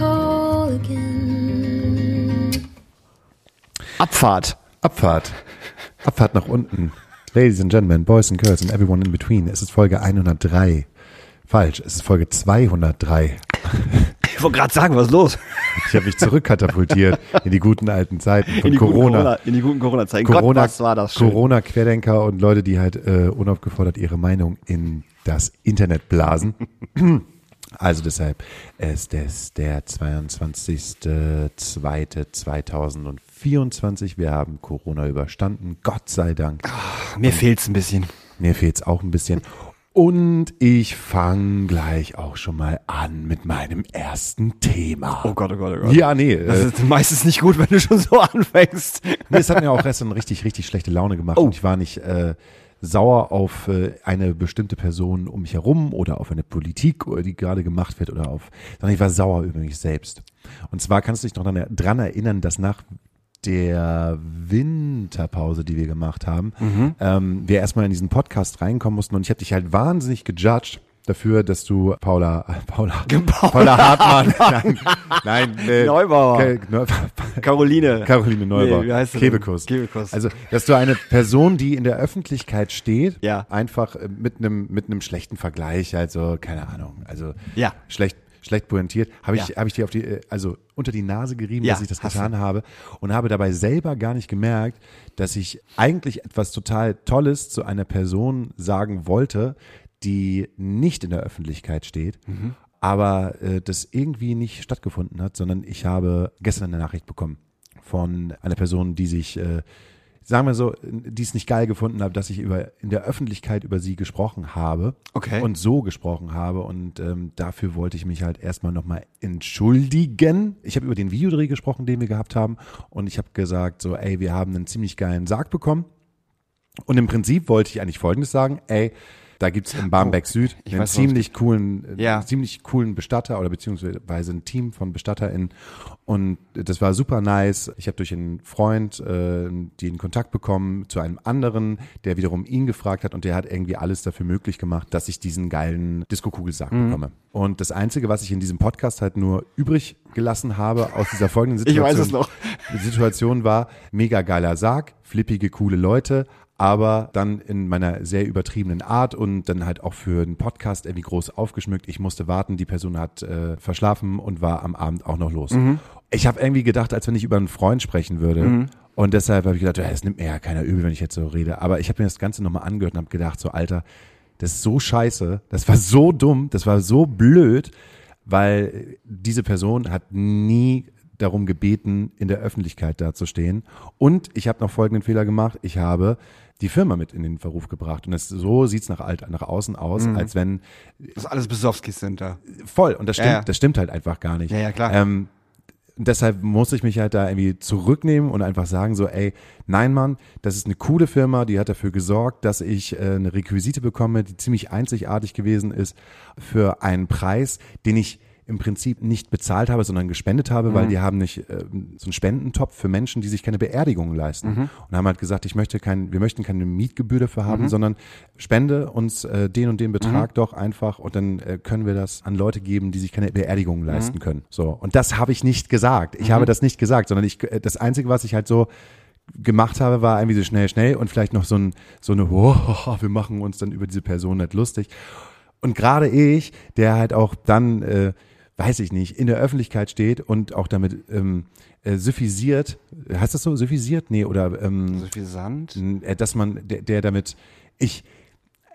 call again. Abfahrt. Abfahrt. Abfahrt nach unten. Ladies and Gentlemen, Boys and Girls and everyone in between. Es ist Folge 103. Falsch, es ist Folge 203. Ich wollte gerade sagen, was ist los? Ich habe mich zurückkatapultiert in die guten alten Zeiten von Corona. Corona. In die guten Corona-Zeiten. Corona, Gott, was war das schön. Corona-Querdenker und Leute, die halt äh, unaufgefordert ihre Meinung in das Internet blasen. Also deshalb ist es der 22.02.2024. Wir haben Corona überstanden. Gott sei Dank. Mir fehlt's ein bisschen. Mir fehlt's auch ein bisschen. Und ich fange gleich auch schon mal an mit meinem ersten Thema. Oh Gott, oh Gott, oh Gott. Ja, nee. Das Äh, ist meistens nicht gut, wenn du schon so anfängst. nee, es hat mir auch gestern richtig, richtig schlechte Laune gemacht. Oh. Und ich war nicht äh, sauer auf äh, eine bestimmte Person um mich herum oder auf eine Politik, oder die gerade gemacht wird oder auf, sondern ich war sauer über mich selbst. Und zwar kannst du dich noch dran, dran erinnern, dass nach der Winterpause, die wir gemacht haben, ähm, wir erstmal in diesen Podcast reinkommen mussten und ich habe dich halt wahnsinnig gejudged dafür, dass du Paula, Paula, Paula Hartmann, nein, nein, äh, Neubauer. Ke- Neu- Caroline. Caroline Neubauer. Nee, wie heißt? Kebekus. Kebekus. Also, dass du eine Person, die in der Öffentlichkeit steht, Ja. einfach äh, mit einem mit einem schlechten Vergleich, also keine Ahnung, also Ja. schlecht schlecht pointiert, habe ich Ja. habe ich dir auf die äh, also unter die Nase gerieben, Ja, dass ich das getan habe und habe dabei selber gar nicht gemerkt, dass ich eigentlich etwas total Tolles zu einer Person sagen wollte, die nicht in der Öffentlichkeit steht. Mhm. Aber äh, das irgendwie nicht stattgefunden hat, sondern ich habe gestern eine Nachricht bekommen von einer Person, die sich, äh, sagen wir so, die es nicht geil gefunden hat, dass ich über in der Öffentlichkeit über sie gesprochen habe Okay. und so gesprochen habe und ähm, dafür wollte ich mich halt erstmal nochmal entschuldigen. Ich habe über den Videodreh gesprochen, den wir gehabt haben und ich habe gesagt so, ey, wir haben einen ziemlich geilen Sarg bekommen und im Prinzip wollte ich eigentlich Folgendes sagen, ey, da gibt's in Barmbek Süd ich einen weiß, ziemlich coolen, äh, Ja. ziemlich coolen Bestatter oder beziehungsweise ein Team von BestatterInnen und das war super nice. Ich habe durch einen Freund äh, den Kontakt bekommen zu einem anderen, der wiederum ihn gefragt hat und der hat irgendwie alles dafür möglich gemacht, dass ich diesen geilen Disco-Kugelsack Mhm. bekomme. Und das Einzige, was ich in diesem Podcast halt nur übrig gelassen habe aus dieser folgenden Ich Situation, weiß es noch. die Situation war, mega geiler Sarg, flippige, coole Leute, aber dann in meiner sehr übertriebenen Art und dann halt auch für einen Podcast irgendwie groß aufgeschmückt. Ich musste warten, die Person hat äh, verschlafen und war am Abend auch noch los. Ich habe irgendwie gedacht, als wenn ich über einen Freund sprechen würde. Und deshalb habe ich gedacht, ja, es nimmt mir ja keiner übel, wenn ich jetzt so rede. Aber ich habe mir das Ganze nochmal angehört und habe gedacht, so Alter, das ist so scheiße, das war so dumm, das war so blöd, weil diese Person hat nie darum gebeten, in der Öffentlichkeit dazustehen. Und ich habe noch folgenden Fehler gemacht. Ich habe die Firma mit in den Verruf gebracht. Und das, so sieht's nach, alt, nach außen aus, als wenn Das ist alles Besowski Center. voll. Und das Ja, stimmt, ja. das stimmt halt einfach gar nicht. Ja, ja, klar. Ähm, deshalb muss ich mich halt da irgendwie zurücknehmen und einfach sagen so, ey, nein Mann, das ist eine coole Firma, die hat dafür gesorgt, dass ich äh, eine Requisite bekomme, die ziemlich einzigartig gewesen ist für einen Preis, den ich im Prinzip nicht bezahlt habe, sondern gespendet habe, Mhm. weil die haben nicht äh, so einen Spendentopf für Menschen, die sich keine Beerdigungen leisten. Mhm. Und haben halt gesagt, ich möchte kein, wir möchten keine Mietgebühr dafür haben, Mhm. sondern spende uns äh, den und den Betrag doch einfach und dann äh, können wir das an Leute geben, die sich keine Beerdigungen leisten Mhm. können. So. Und das habe ich nicht gesagt. Ich habe das nicht gesagt, sondern ich, äh, das Einzige, was ich halt so gemacht habe, war irgendwie so schnell, schnell und vielleicht noch so, ein, so eine, oh, wir machen uns dann über diese Person nicht lustig. Und gerade ich, der halt auch dann, äh, weiß ich nicht, in der Öffentlichkeit steht und auch damit ähm, äh, suffisiert, heißt das so, suffisiert? Nee, oder ähm, Sand. äh, dass man, der, der damit, ich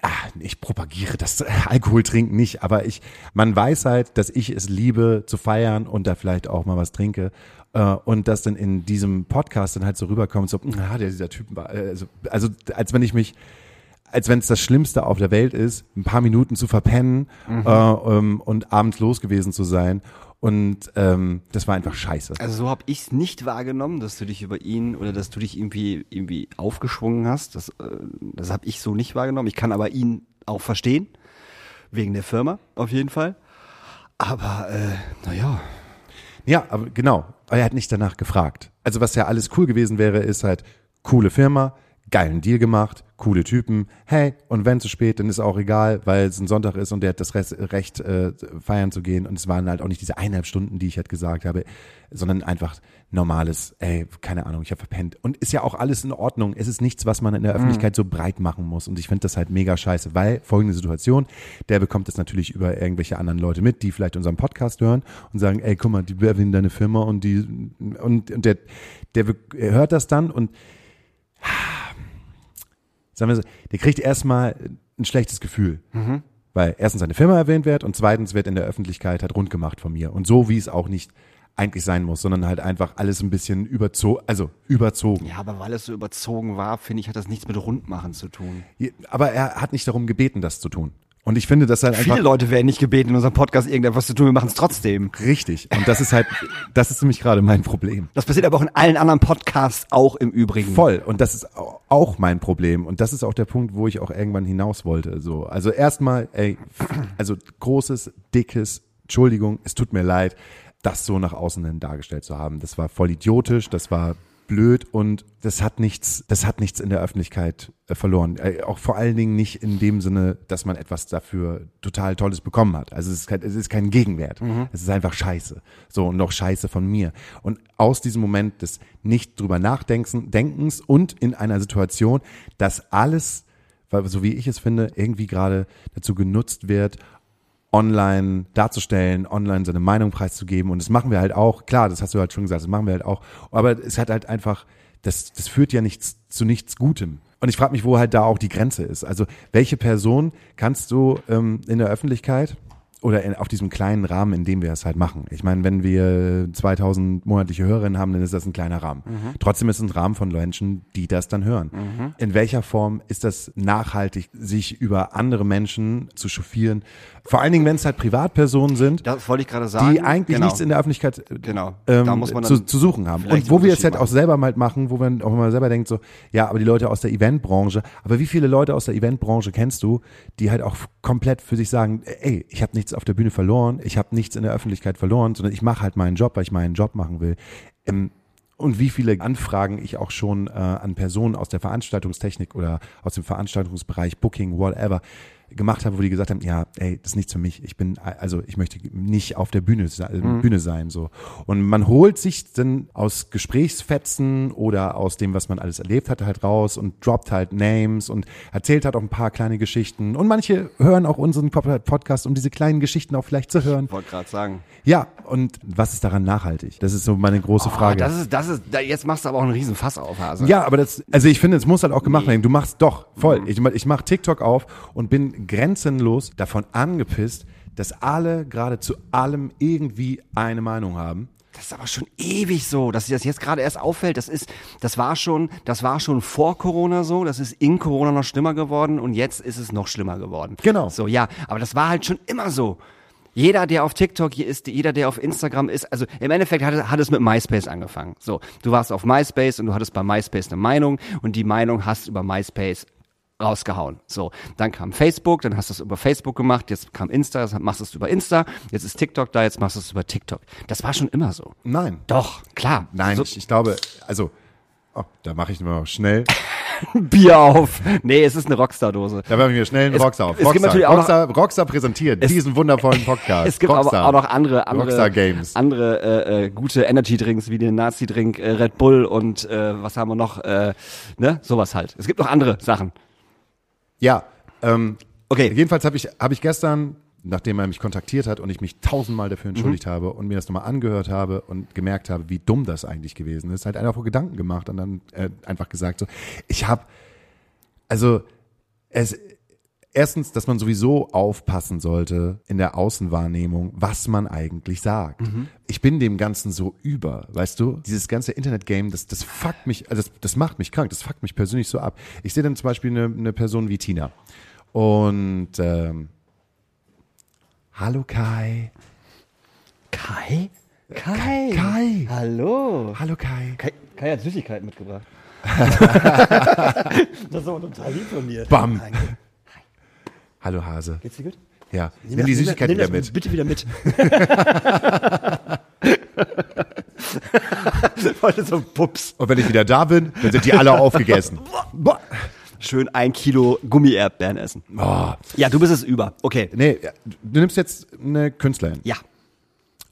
ah, ich propagiere das äh, Alkohol trinken nicht, aber ich, man weiß halt, dass ich es liebe zu feiern und da vielleicht auch mal was trinke. Äh, und das dann in diesem Podcast dann halt so rüberkommt, so, ah, der, dieser Typ war, also, also als wenn ich mich, als wenn es das Schlimmste auf der Welt ist, ein paar Minuten zu verpennen Mhm. äh, ähm, und abends los gewesen zu sein. Und ähm, das war einfach scheiße. Also so habe ich es nicht wahrgenommen, dass du dich über ihn oder dass du dich irgendwie irgendwie aufgeschwungen hast. Das, äh, das habe ich so nicht wahrgenommen. Ich kann aber ihn auch verstehen wegen der Firma auf jeden Fall. Aber äh, naja, Ja, aber genau. Er hat nicht danach gefragt. Also was ja alles cool gewesen wäre, ist halt coole Firma, geilen Deal gemacht, coole Typen. Hey, und wenn zu spät, dann ist auch egal, weil es ein Sonntag ist und der hat das Recht, äh, feiern zu gehen. Und es waren halt auch nicht diese eineinhalb Stunden, die ich halt gesagt habe, sondern einfach normales, ey, keine Ahnung, ich habe verpennt. Und ist ja auch alles in Ordnung. Es ist nichts, was man in der Öffentlichkeit so breit machen muss. Und ich finde das halt mega scheiße, weil folgende Situation, der bekommt es natürlich über irgendwelche anderen Leute mit, die vielleicht unseren Podcast hören und sagen, ey, guck mal, die erwähnen deine Firma und die, und, und der, der hört das dann und sagen wir so, der kriegt erstmal ein schlechtes Gefühl. Weil erstens seine Firma erwähnt wird und zweitens wird in der Öffentlichkeit halt rund gemacht von mir. Und so wie es auch nicht eigentlich sein muss, sondern halt einfach alles ein bisschen überzogen, also überzogen. ja, aber weil es so überzogen war, finde ich, hat das nichts mit Rundmachen zu tun. Aber er hat nicht darum gebeten, das zu tun. Und ich finde das halt einfach Viele Leute werden nicht gebeten, in unserem Podcast irgendetwas zu tun, wir machen es trotzdem. richtig. Und das ist halt, das ist nämlich gerade mein Problem. Das passiert aber auch in allen anderen Podcasts auch im Übrigen. Voll. Und das ist au- auch mein Problem. Und das ist auch der Punkt, wo ich auch irgendwann hinaus wollte. So, also erstmal, ey, also großes, dickes, Entschuldigung, es tut mir leid, das so nach außen hin dargestellt zu haben. Das war voll idiotisch, das war blöd und das hat nichts, das hat nichts in der Öffentlichkeit äh, verloren. Äh, auch vor allen Dingen nicht in dem Sinne, dass man etwas dafür total Tolles bekommen hat. Also es ist kein, es ist kein Gegenwert. Es ist einfach Scheiße. So und noch Scheiße von mir. Und aus diesem Moment des nicht drüber nachdenkens Denkens und in einer Situation, dass alles, weil so wie ich es finde, irgendwie gerade dazu genutzt wird, online darzustellen, online seine Meinung preiszugeben. Und das machen wir halt auch. Klar, das hast du halt schon gesagt, das machen wir halt auch. Aber es hat halt einfach, das, das führt ja nichts zu nichts Gutem. Und ich frage mich, wo halt da auch die Grenze ist. Also welche Person kannst du ähm, in der Öffentlichkeit oder in, auf diesem kleinen Rahmen, in dem wir es halt machen. Ich meine, wenn wir 2000 monatliche Hörerinnen haben, dann ist das ein kleiner Rahmen. Trotzdem ist es ein Rahmen von Menschen, die das dann hören. In welcher Form ist das nachhaltig, sich über andere Menschen zu chauffieren? Vor allen Dingen, wenn es halt Privatpersonen sind, Das wollte ich gerade sagen. die eigentlich genau. nichts in der Öffentlichkeit Genau. ähm, Da muss man dann zu, zu suchen haben. Und wo wir es halt auch selber mal machen, wo man auch mal selber denkt so, ja, aber die Leute aus der Eventbranche, aber wie viele Leute aus der Eventbranche kennst du, die halt auch komplett für sich sagen, ey, ich habe nichts auf der Bühne verloren, ich habe nichts in der Öffentlichkeit verloren, sondern ich mache halt meinen Job, weil ich meinen Job machen will. Ähm, und wie viele Anfragen ich auch schon äh, an Personen aus der Veranstaltungstechnik oder aus dem Veranstaltungsbereich, Booking, whatever, gemacht habe, wo die gesagt haben, ja, ey, das ist nicht für mich. Ich bin, also ich möchte nicht auf der Bühne, se- Mhm. Bühne sein, so. Und man holt sich dann aus Gesprächsfetzen oder aus dem, was man alles erlebt hat, halt raus und droppt halt Names und erzählt halt auch ein paar kleine Geschichten. Und manche hören auch unseren Pod- Podcast, um diese kleinen Geschichten auch vielleicht zu hören. Ich wollte gerade sagen. Ja, und was ist daran nachhaltig? Das ist so meine große Frage. Oh, das ist, das ist, jetzt machst du aber auch einen riesen Fass auf, Hase. Ja, aber das, also ich finde, es muss halt auch gemacht werden. Du machst doch, voll. Ich, mach- ich mache TikTok auf und bin grenzenlos davon angepisst, dass alle gerade zu allem irgendwie eine Meinung haben. Das ist aber schon ewig so, dass dir das jetzt gerade erst auffällt. Das ist, das war schon, das war schon vor Corona so. Das ist in Corona noch schlimmer geworden und jetzt ist es noch schlimmer geworden. Genau. So, ja. Aber das war halt schon immer so. Jeder, der auf TikTok hier ist, jeder, der auf Instagram ist, also im Endeffekt hat, es- hat es mit MySpace angefangen. So, du warst auf MySpace und du hattest bei MySpace eine Meinung und die Meinung hast über MySpace rausgehauen. So, dann kam Facebook, dann hast du es über Facebook gemacht, jetzt kam Insta, jetzt machst du es über Insta, jetzt ist TikTok da, jetzt machst du es über TikTok. Das war schon immer so. Nein. Doch, klar. Nein, So, ich, ich glaube, also, oh, da mache ich mal schnell. Bier auf. Nee, es ist eine Rockstar-Dose. Da mache ich mir schnell einen Es- Rockstar auf. es gibt Rockstar, natürlich auch noch- Rockstar, Rockstar präsentiert diesen wundervollen Podcast. Es gibt Rockstar. aber auch noch andere, andere, Rockstar Games. andere äh, äh, gute Energy-Drinks wie den Nazi-Drink äh, Red Bull und äh, was haben wir noch? Äh, ne, sowas halt. Es gibt noch andere Sachen. Ja, ähm, Okay. Jedenfalls habe ich, hab ich gestern, nachdem er mich kontaktiert hat und ich mich tausendmal dafür entschuldigt habe und mir das nochmal angehört habe und gemerkt habe, wie dumm das eigentlich gewesen ist, halt einfach Gedanken gemacht und dann äh, einfach gesagt so, ich habe, also es, Erstens, dass man sowieso aufpassen sollte in der Außenwahrnehmung, was man eigentlich sagt. Ich bin dem Ganzen so über, weißt du? Dieses ganze Internet-Game, das, das fuckt mich, also das, das macht mich krank, das fuckt mich persönlich so ab. Ich sehe dann zum Beispiel eine, eine Person wie Tina. Und ähm, Hallo Kai. Kai? Kai. Kai. Hallo. Hallo Kai. Kai, Kai hat Süßigkeiten mitgebracht. das ist aber total lieb von dir. Bam. Hallo Hase. Geht's dir gut? Ja, nimm, die Süßigkeit nimm wieder mit. Bitte wieder mit. Heute so Pups. Und wenn ich wieder da bin, dann sind die alle aufgegessen. Schön ein Kilo Gummi-Erdbeeren essen. Oh. Ja, du bist es über. Okay. Nee, du nimmst jetzt eine Künstlerin. Ja.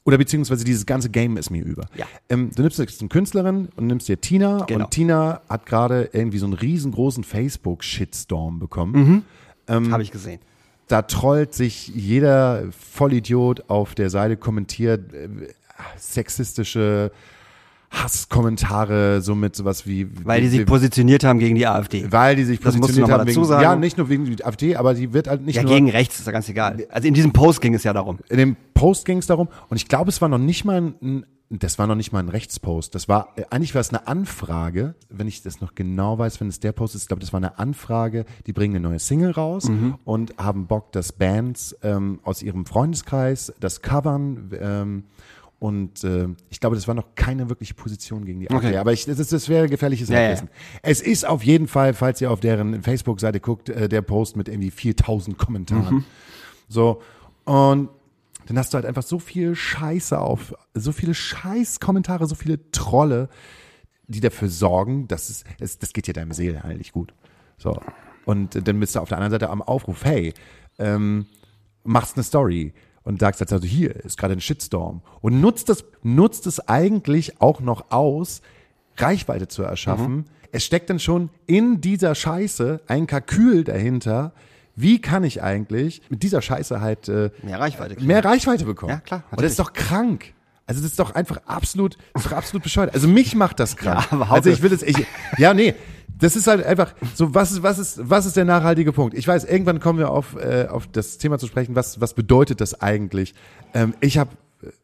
Oder beziehungsweise dieses ganze Game ist mir über. Ja. Ähm, du nimmst jetzt eine Künstlerin und nimmst dir Tina Genau. und Tina hat gerade irgendwie so einen riesengroßen Facebook-Shitstorm bekommen. Mhm. Habe ich gesehen. Da trollt sich jeder Vollidiot auf der Seite, kommentiert äh, sexistische Hasskommentare, so mit sowas wie Weil die wie, sich positioniert haben gegen die AfD. weil die sich positioniert haben wegen, ja nicht nur wegen der AfD, aber die wird halt nicht Ja, nur gegen rechts ist ja ganz egal. Also in diesem Post ging es ja darum. in dem Post ging es darum und ich glaube, es war noch nicht mal ein, das war noch nicht mal ein Rechtspost. Das war äh, eigentlich war es eine Anfrage, wenn ich das noch genau weiß, wenn es der Post ist. Ich glaube, das war eine Anfrage. Die bringen eine neue Single raus und haben Bock, dass Bands ähm, aus ihrem Freundeskreis das covern. Ähm, und äh, ich glaube, das war noch keine wirkliche Position gegen die AfD. Okay. Aber ich, das, ist- das wäre gefährliches Ja, ja. Es ist auf jeden Fall, falls ihr auf deren Facebook-Seite guckt, äh, der Post mit irgendwie 4000 Kommentaren. So. Und dann hast du halt einfach so viel Scheiße auf, so viele Scheiß-Kommentare, so viele Trolle, die dafür sorgen, dass es, es das geht ja deinem Seelenheil nicht gut. So. Und dann bist du auf der anderen Seite am Aufruf, hey, ähm, machst eine Story und sagst jetzt also hier ist gerade ein Shitstorm und nutzt es nutzt es eigentlich auch noch aus Reichweite zu erschaffen. Es steckt dann schon in dieser Scheiße ein Kalkül dahinter. Wie kann ich eigentlich mit dieser Scheiße halt äh, Mehr Reichweite kriegen. mehr Reichweite bekommen? Ja, klar, Und das ist doch krank. Also das ist doch einfach absolut, das ist doch absolut bescheuert. Also mich macht das krank. Ja, also ich will das, ich, ja nee, das ist halt einfach so, was ist, was ist, was ist der nachhaltige Punkt? Ich weiß, irgendwann kommen wir auf, äh, auf das Thema zu sprechen, was, was bedeutet das eigentlich? Ähm, ich habe,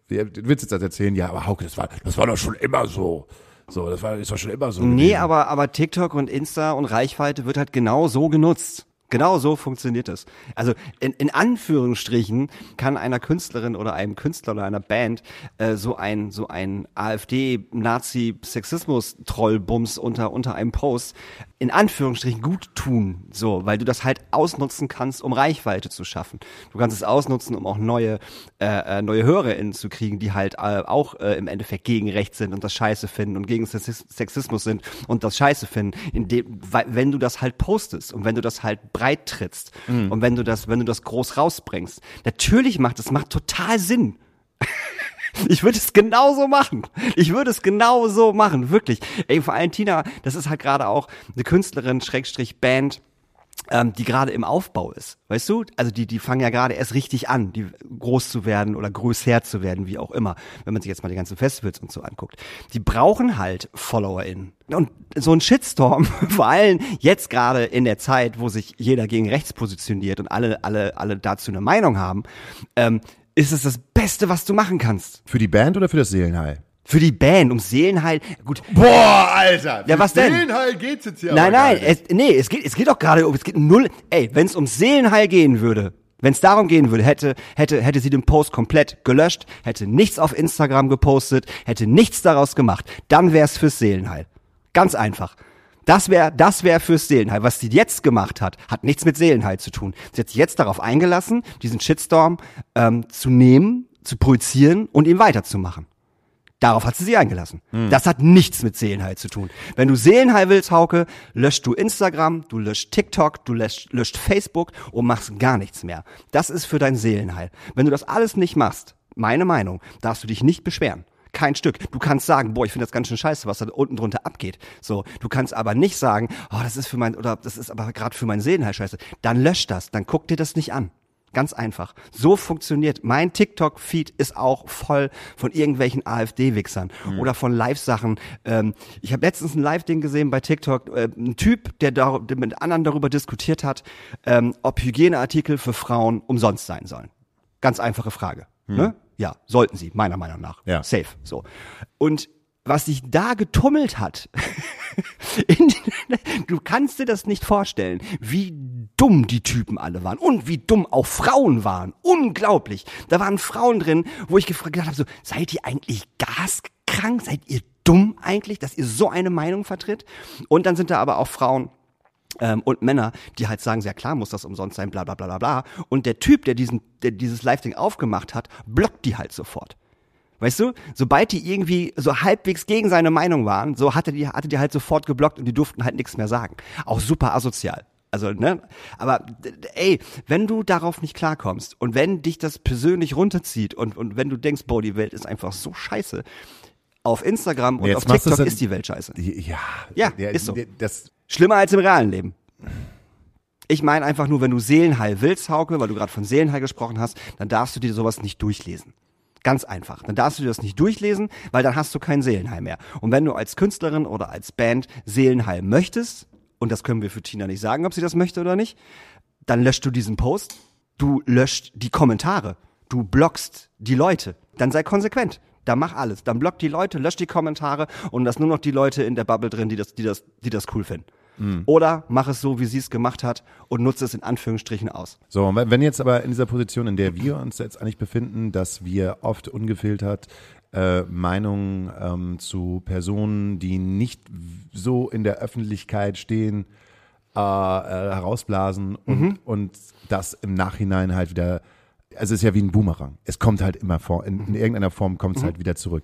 du willst jetzt das erzählen, ja, aber Hauke, das war, das war doch schon immer so. So, das war, ist doch schon immer so. Nee, gewesen. aber, aber TikTok und Insta und Reichweite wird halt genau so genutzt. Genau so funktioniert es. Also in, in Anführungsstrichen kann einer Künstlerin oder einem Künstler oder einer Band äh, so ein so ein AfD-Nazi-Sexismus-Trollbums unter unter einem Post in Anführungsstrichen gut tun, so, weil du das halt ausnutzen kannst, um Reichweite zu schaffen. Du kannst es ausnutzen, um auch neue äh, äh, neue HörerInnen zu kriegen, die halt äh, auch äh, im Endeffekt gegen rechts sind und das Scheiße finden und gegen Sexis- Sexismus sind und das Scheiße finden, indem, wenn du das halt postest und wenn du das halt breit trittst und wenn du das, wenn du das groß rausbringst. Natürlich macht es macht total Sinn. Ich würde es genauso machen. Ich würde es genauso machen, wirklich. Ey, vor allem Tina, das ist halt gerade auch eine Künstlerin, Schrägstrich Band, ähm, die gerade im Aufbau ist. Weißt du? Also die, die fangen ja gerade erst richtig an, die groß zu werden oder größer zu werden, wie auch immer, wenn man sich jetzt mal die ganzen Festivals und so anguckt. Die brauchen halt FollowerInnen. Und so ein Shitstorm, vor allem jetzt gerade in der Zeit, wo sich jeder gegen rechts positioniert und alle, alle, alle dazu eine Meinung haben, ähm, ist es das Beste, was du machen kannst. Für die Band oder für das Seelenheil? Für die Band, um Seelenheil. Gut, Boah, Alter! Ja, was denn? Seelenheil geht's jetzt hier Nein, nein, es, nee, es geht, es geht doch gerade um, es geht null. Ey, wenn es um Seelenheil gehen würde, wenn es darum gehen würde, hätte, hätte, hätte sie den Post komplett gelöscht, hätte nichts auf Instagram gepostet, hätte nichts daraus gemacht, dann wär's fürs Seelenheil. Ganz einfach. Das wäre, das wäre fürs Seelenheil. Was sie jetzt gemacht hat, hat nichts mit Seelenheil zu tun. Sie hat sich jetzt darauf eingelassen, diesen Shitstorm ähm, zu nehmen, zu projizieren und ihm weiterzumachen. Darauf hat sie sich eingelassen. Das hat nichts mit Seelenheil zu tun. Wenn du Seelenheil willst, Hauke, löscht du Instagram, du löscht TikTok, du löscht, löscht Facebook und machst gar nichts mehr. Das ist für dein Seelenheil. Wenn du das alles nicht machst, meine Meinung, darfst du dich nicht beschweren. Kein Stück. Du kannst sagen, boah, ich finde das ganz schön scheiße, was da unten drunter abgeht. So, du kannst aber nicht sagen, oh, das ist für mein oder das ist aber gerade für mein Seelenheil scheiße. Dann lösch das, dann guck dir das nicht an. Ganz einfach. So funktioniert. Mein TikTok-Feed ist auch voll von irgendwelchen AfD-Wichsern oder von Live-Sachen. Ähm, ich habe letztens ein Live-Ding gesehen bei TikTok. Äh, ein Typ, der, da, der mit anderen darüber diskutiert hat, ähm, ob Hygieneartikel für Frauen umsonst sein sollen. Ganz einfache Frage. Ne? Ja, sollten sie, meiner Meinung nach. Ja. Safe. So. Und was sich da getummelt hat, in, du kannst dir das nicht vorstellen, wie dumm die Typen alle waren und wie dumm auch Frauen waren. Unglaublich. Da waren Frauen drin, wo ich gefragt habe, so, seid ihr eigentlich gaskrank? Seid ihr dumm eigentlich, dass ihr so eine Meinung vertritt? Und dann sind da aber auch Frauen, ähm, und Männer, die halt sagen, sehr klar muss das umsonst sein, bla bla bla bla bla. Und der Typ, der diesen, der dieses Live-Ding aufgemacht hat, blockt die halt sofort. Weißt du, sobald die irgendwie so halbwegs gegen seine Meinung waren, so hatte die, hatte die halt sofort geblockt und die durften halt nichts mehr sagen. Auch super asozial. Also, ne? Aber ey, wenn du darauf nicht klarkommst und wenn dich das persönlich runterzieht und, und wenn du denkst, boah, die Welt ist einfach so scheiße, auf Instagram und Jetzt auf TikTok ist die Welt scheiße. Ja, Ja, der, ist so. der- Das, Schlimmer als im realen Leben. Ich meine einfach nur, wenn du Seelenheil willst, Hauke, weil du gerade von Seelenheil gesprochen hast, dann darfst du dir sowas nicht durchlesen. Ganz einfach. Dann darfst du dir das nicht durchlesen, weil dann hast du kein Seelenheil mehr. Und wenn du als Künstlerin oder als Band Seelenheil möchtest, und das können wir für Tina nicht sagen, ob sie das möchte oder nicht, dann löscht du diesen Post, du löscht die Kommentare, du blockst die Leute. Dann sei konsequent. Dann mach alles. Dann block die Leute, lösch die Kommentare und lass nur noch die Leute in der Bubble drin, die das, die das, die das cool finden. Oder mach es so, wie sie es gemacht hat und nutze es in Anführungsstrichen aus. So, wenn jetzt aber in dieser Position, in der wir uns jetzt eigentlich befinden, dass wir oft ungefiltert äh, Meinungen ähm, zu Personen, die nicht so in der Öffentlichkeit stehen, äh, äh, herausblasen und, und das im Nachhinein halt wieder, also es ist ja wie ein Boomerang. Es kommt halt immer vor, in, in irgendeiner Form kommt es halt wieder zurück.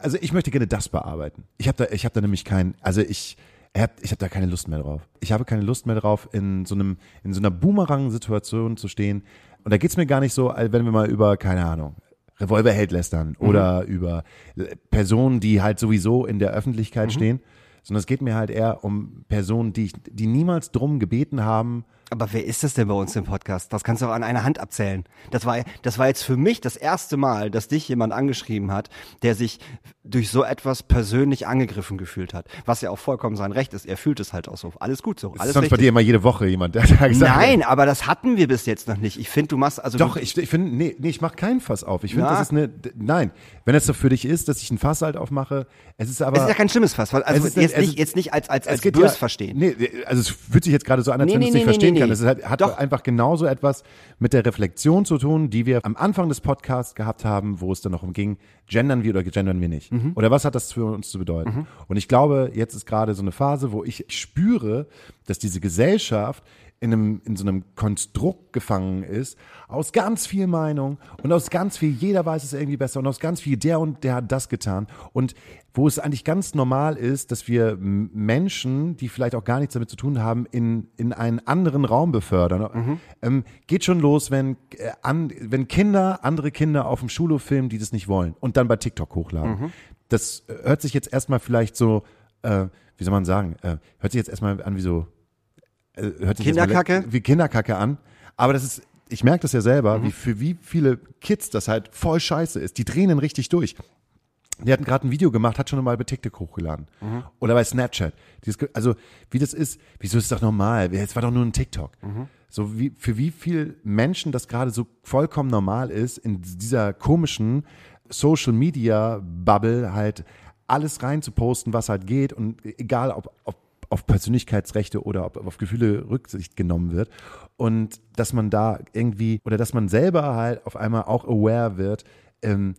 Also ich möchte gerne das bearbeiten. Ich habe da, ich habe da nämlich kein, also ich, hat, ich habe da keine Lust mehr drauf. Ich habe keine Lust mehr drauf, in so einem, in so einer Boomerang-Situation zu stehen. Und da geht's mir gar nicht so, als wenn wir mal über, keine Ahnung, Revolverheld lästern oder über äh, Personen, die halt sowieso in der Öffentlichkeit stehen, sondern es geht mir halt eher um Personen, die, ich, die niemals drum gebeten haben, Aber wer ist das denn bei uns im Podcast? Das kannst du auch an einer Hand abzählen. Das war, das war jetzt für mich das erste Mal, dass dich jemand angeschrieben hat, der sich durch so etwas persönlich angegriffen gefühlt hat. Was ja auch vollkommen sein Recht ist. Er fühlt es halt auch so. Alles gut so. Das Alles ist sonst bei richtig. dir immer jede Woche jemand, der da gesagt hat, Nein, aber das hatten wir bis jetzt noch nicht. Ich finde, du machst also Doch, ich, ich finde, nee, nee, ich mache keinen Fass auf. Ich finde, das ist eine, nein, wenn es so für dich ist, dass ich ein Fass halt aufmache, es ist aber. es ist ja kein schlimmes Fass. Also jetzt, nicht, jetzt nicht als als als bös ja, verstehen. Nee, also es fühlt sich jetzt gerade so an, als Nee, wenn nee, es nicht nee, verstehen nee, nee. Es hat, hat Doch. einfach genauso etwas mit der Reflexion zu tun, die wir am Anfang des Podcasts gehabt haben, wo es dann noch umging, gendern wir oder gendern wir nicht? Mhm. Oder was hat das für uns zu bedeuten? Und ich glaube, jetzt ist gerade so eine Phase, wo ich spüre, dass diese Gesellschaft in, einem, in so einem Konstrukt gefangen ist, aus ganz viel Meinung und aus ganz viel, jeder weiß es irgendwie besser und aus ganz viel, der und der hat das getan. Und wo es eigentlich ganz normal ist, dass wir Menschen, die vielleicht auch gar nichts damit zu tun haben, in, in einen anderen Raum befördern. Ähm, geht schon los, wenn, äh, an, wenn Kinder andere Kinder auf dem Schulhof filmen, die das nicht wollen und dann bei TikTok hochladen. Das äh, hört sich jetzt erstmal vielleicht so, äh, wie soll man sagen, äh, hört sich jetzt erstmal an wie so hört sich Kinderkacke? wie Kinderkacke an. Aber das ist, ich merke das ja selber, wie für wie viele Kids das halt voll scheiße ist. Die drehen richtig durch. Die hatten gerade ein Video gemacht, hat schon mal bei TikTok hochgeladen. Oder bei Snapchat. Dieses, also, wie das ist, wieso ist es doch normal? Es war doch nur ein TikTok. So wie, für wie viele Menschen das gerade so vollkommen normal ist, in dieser komischen Social Media Bubble halt alles rein zu posten, was halt geht und egal ob, ob auf Persönlichkeitsrechte oder ob auf Gefühle Rücksicht genommen wird. Und dass man da irgendwie oder dass man selber halt auf einmal auch aware wird, ähm,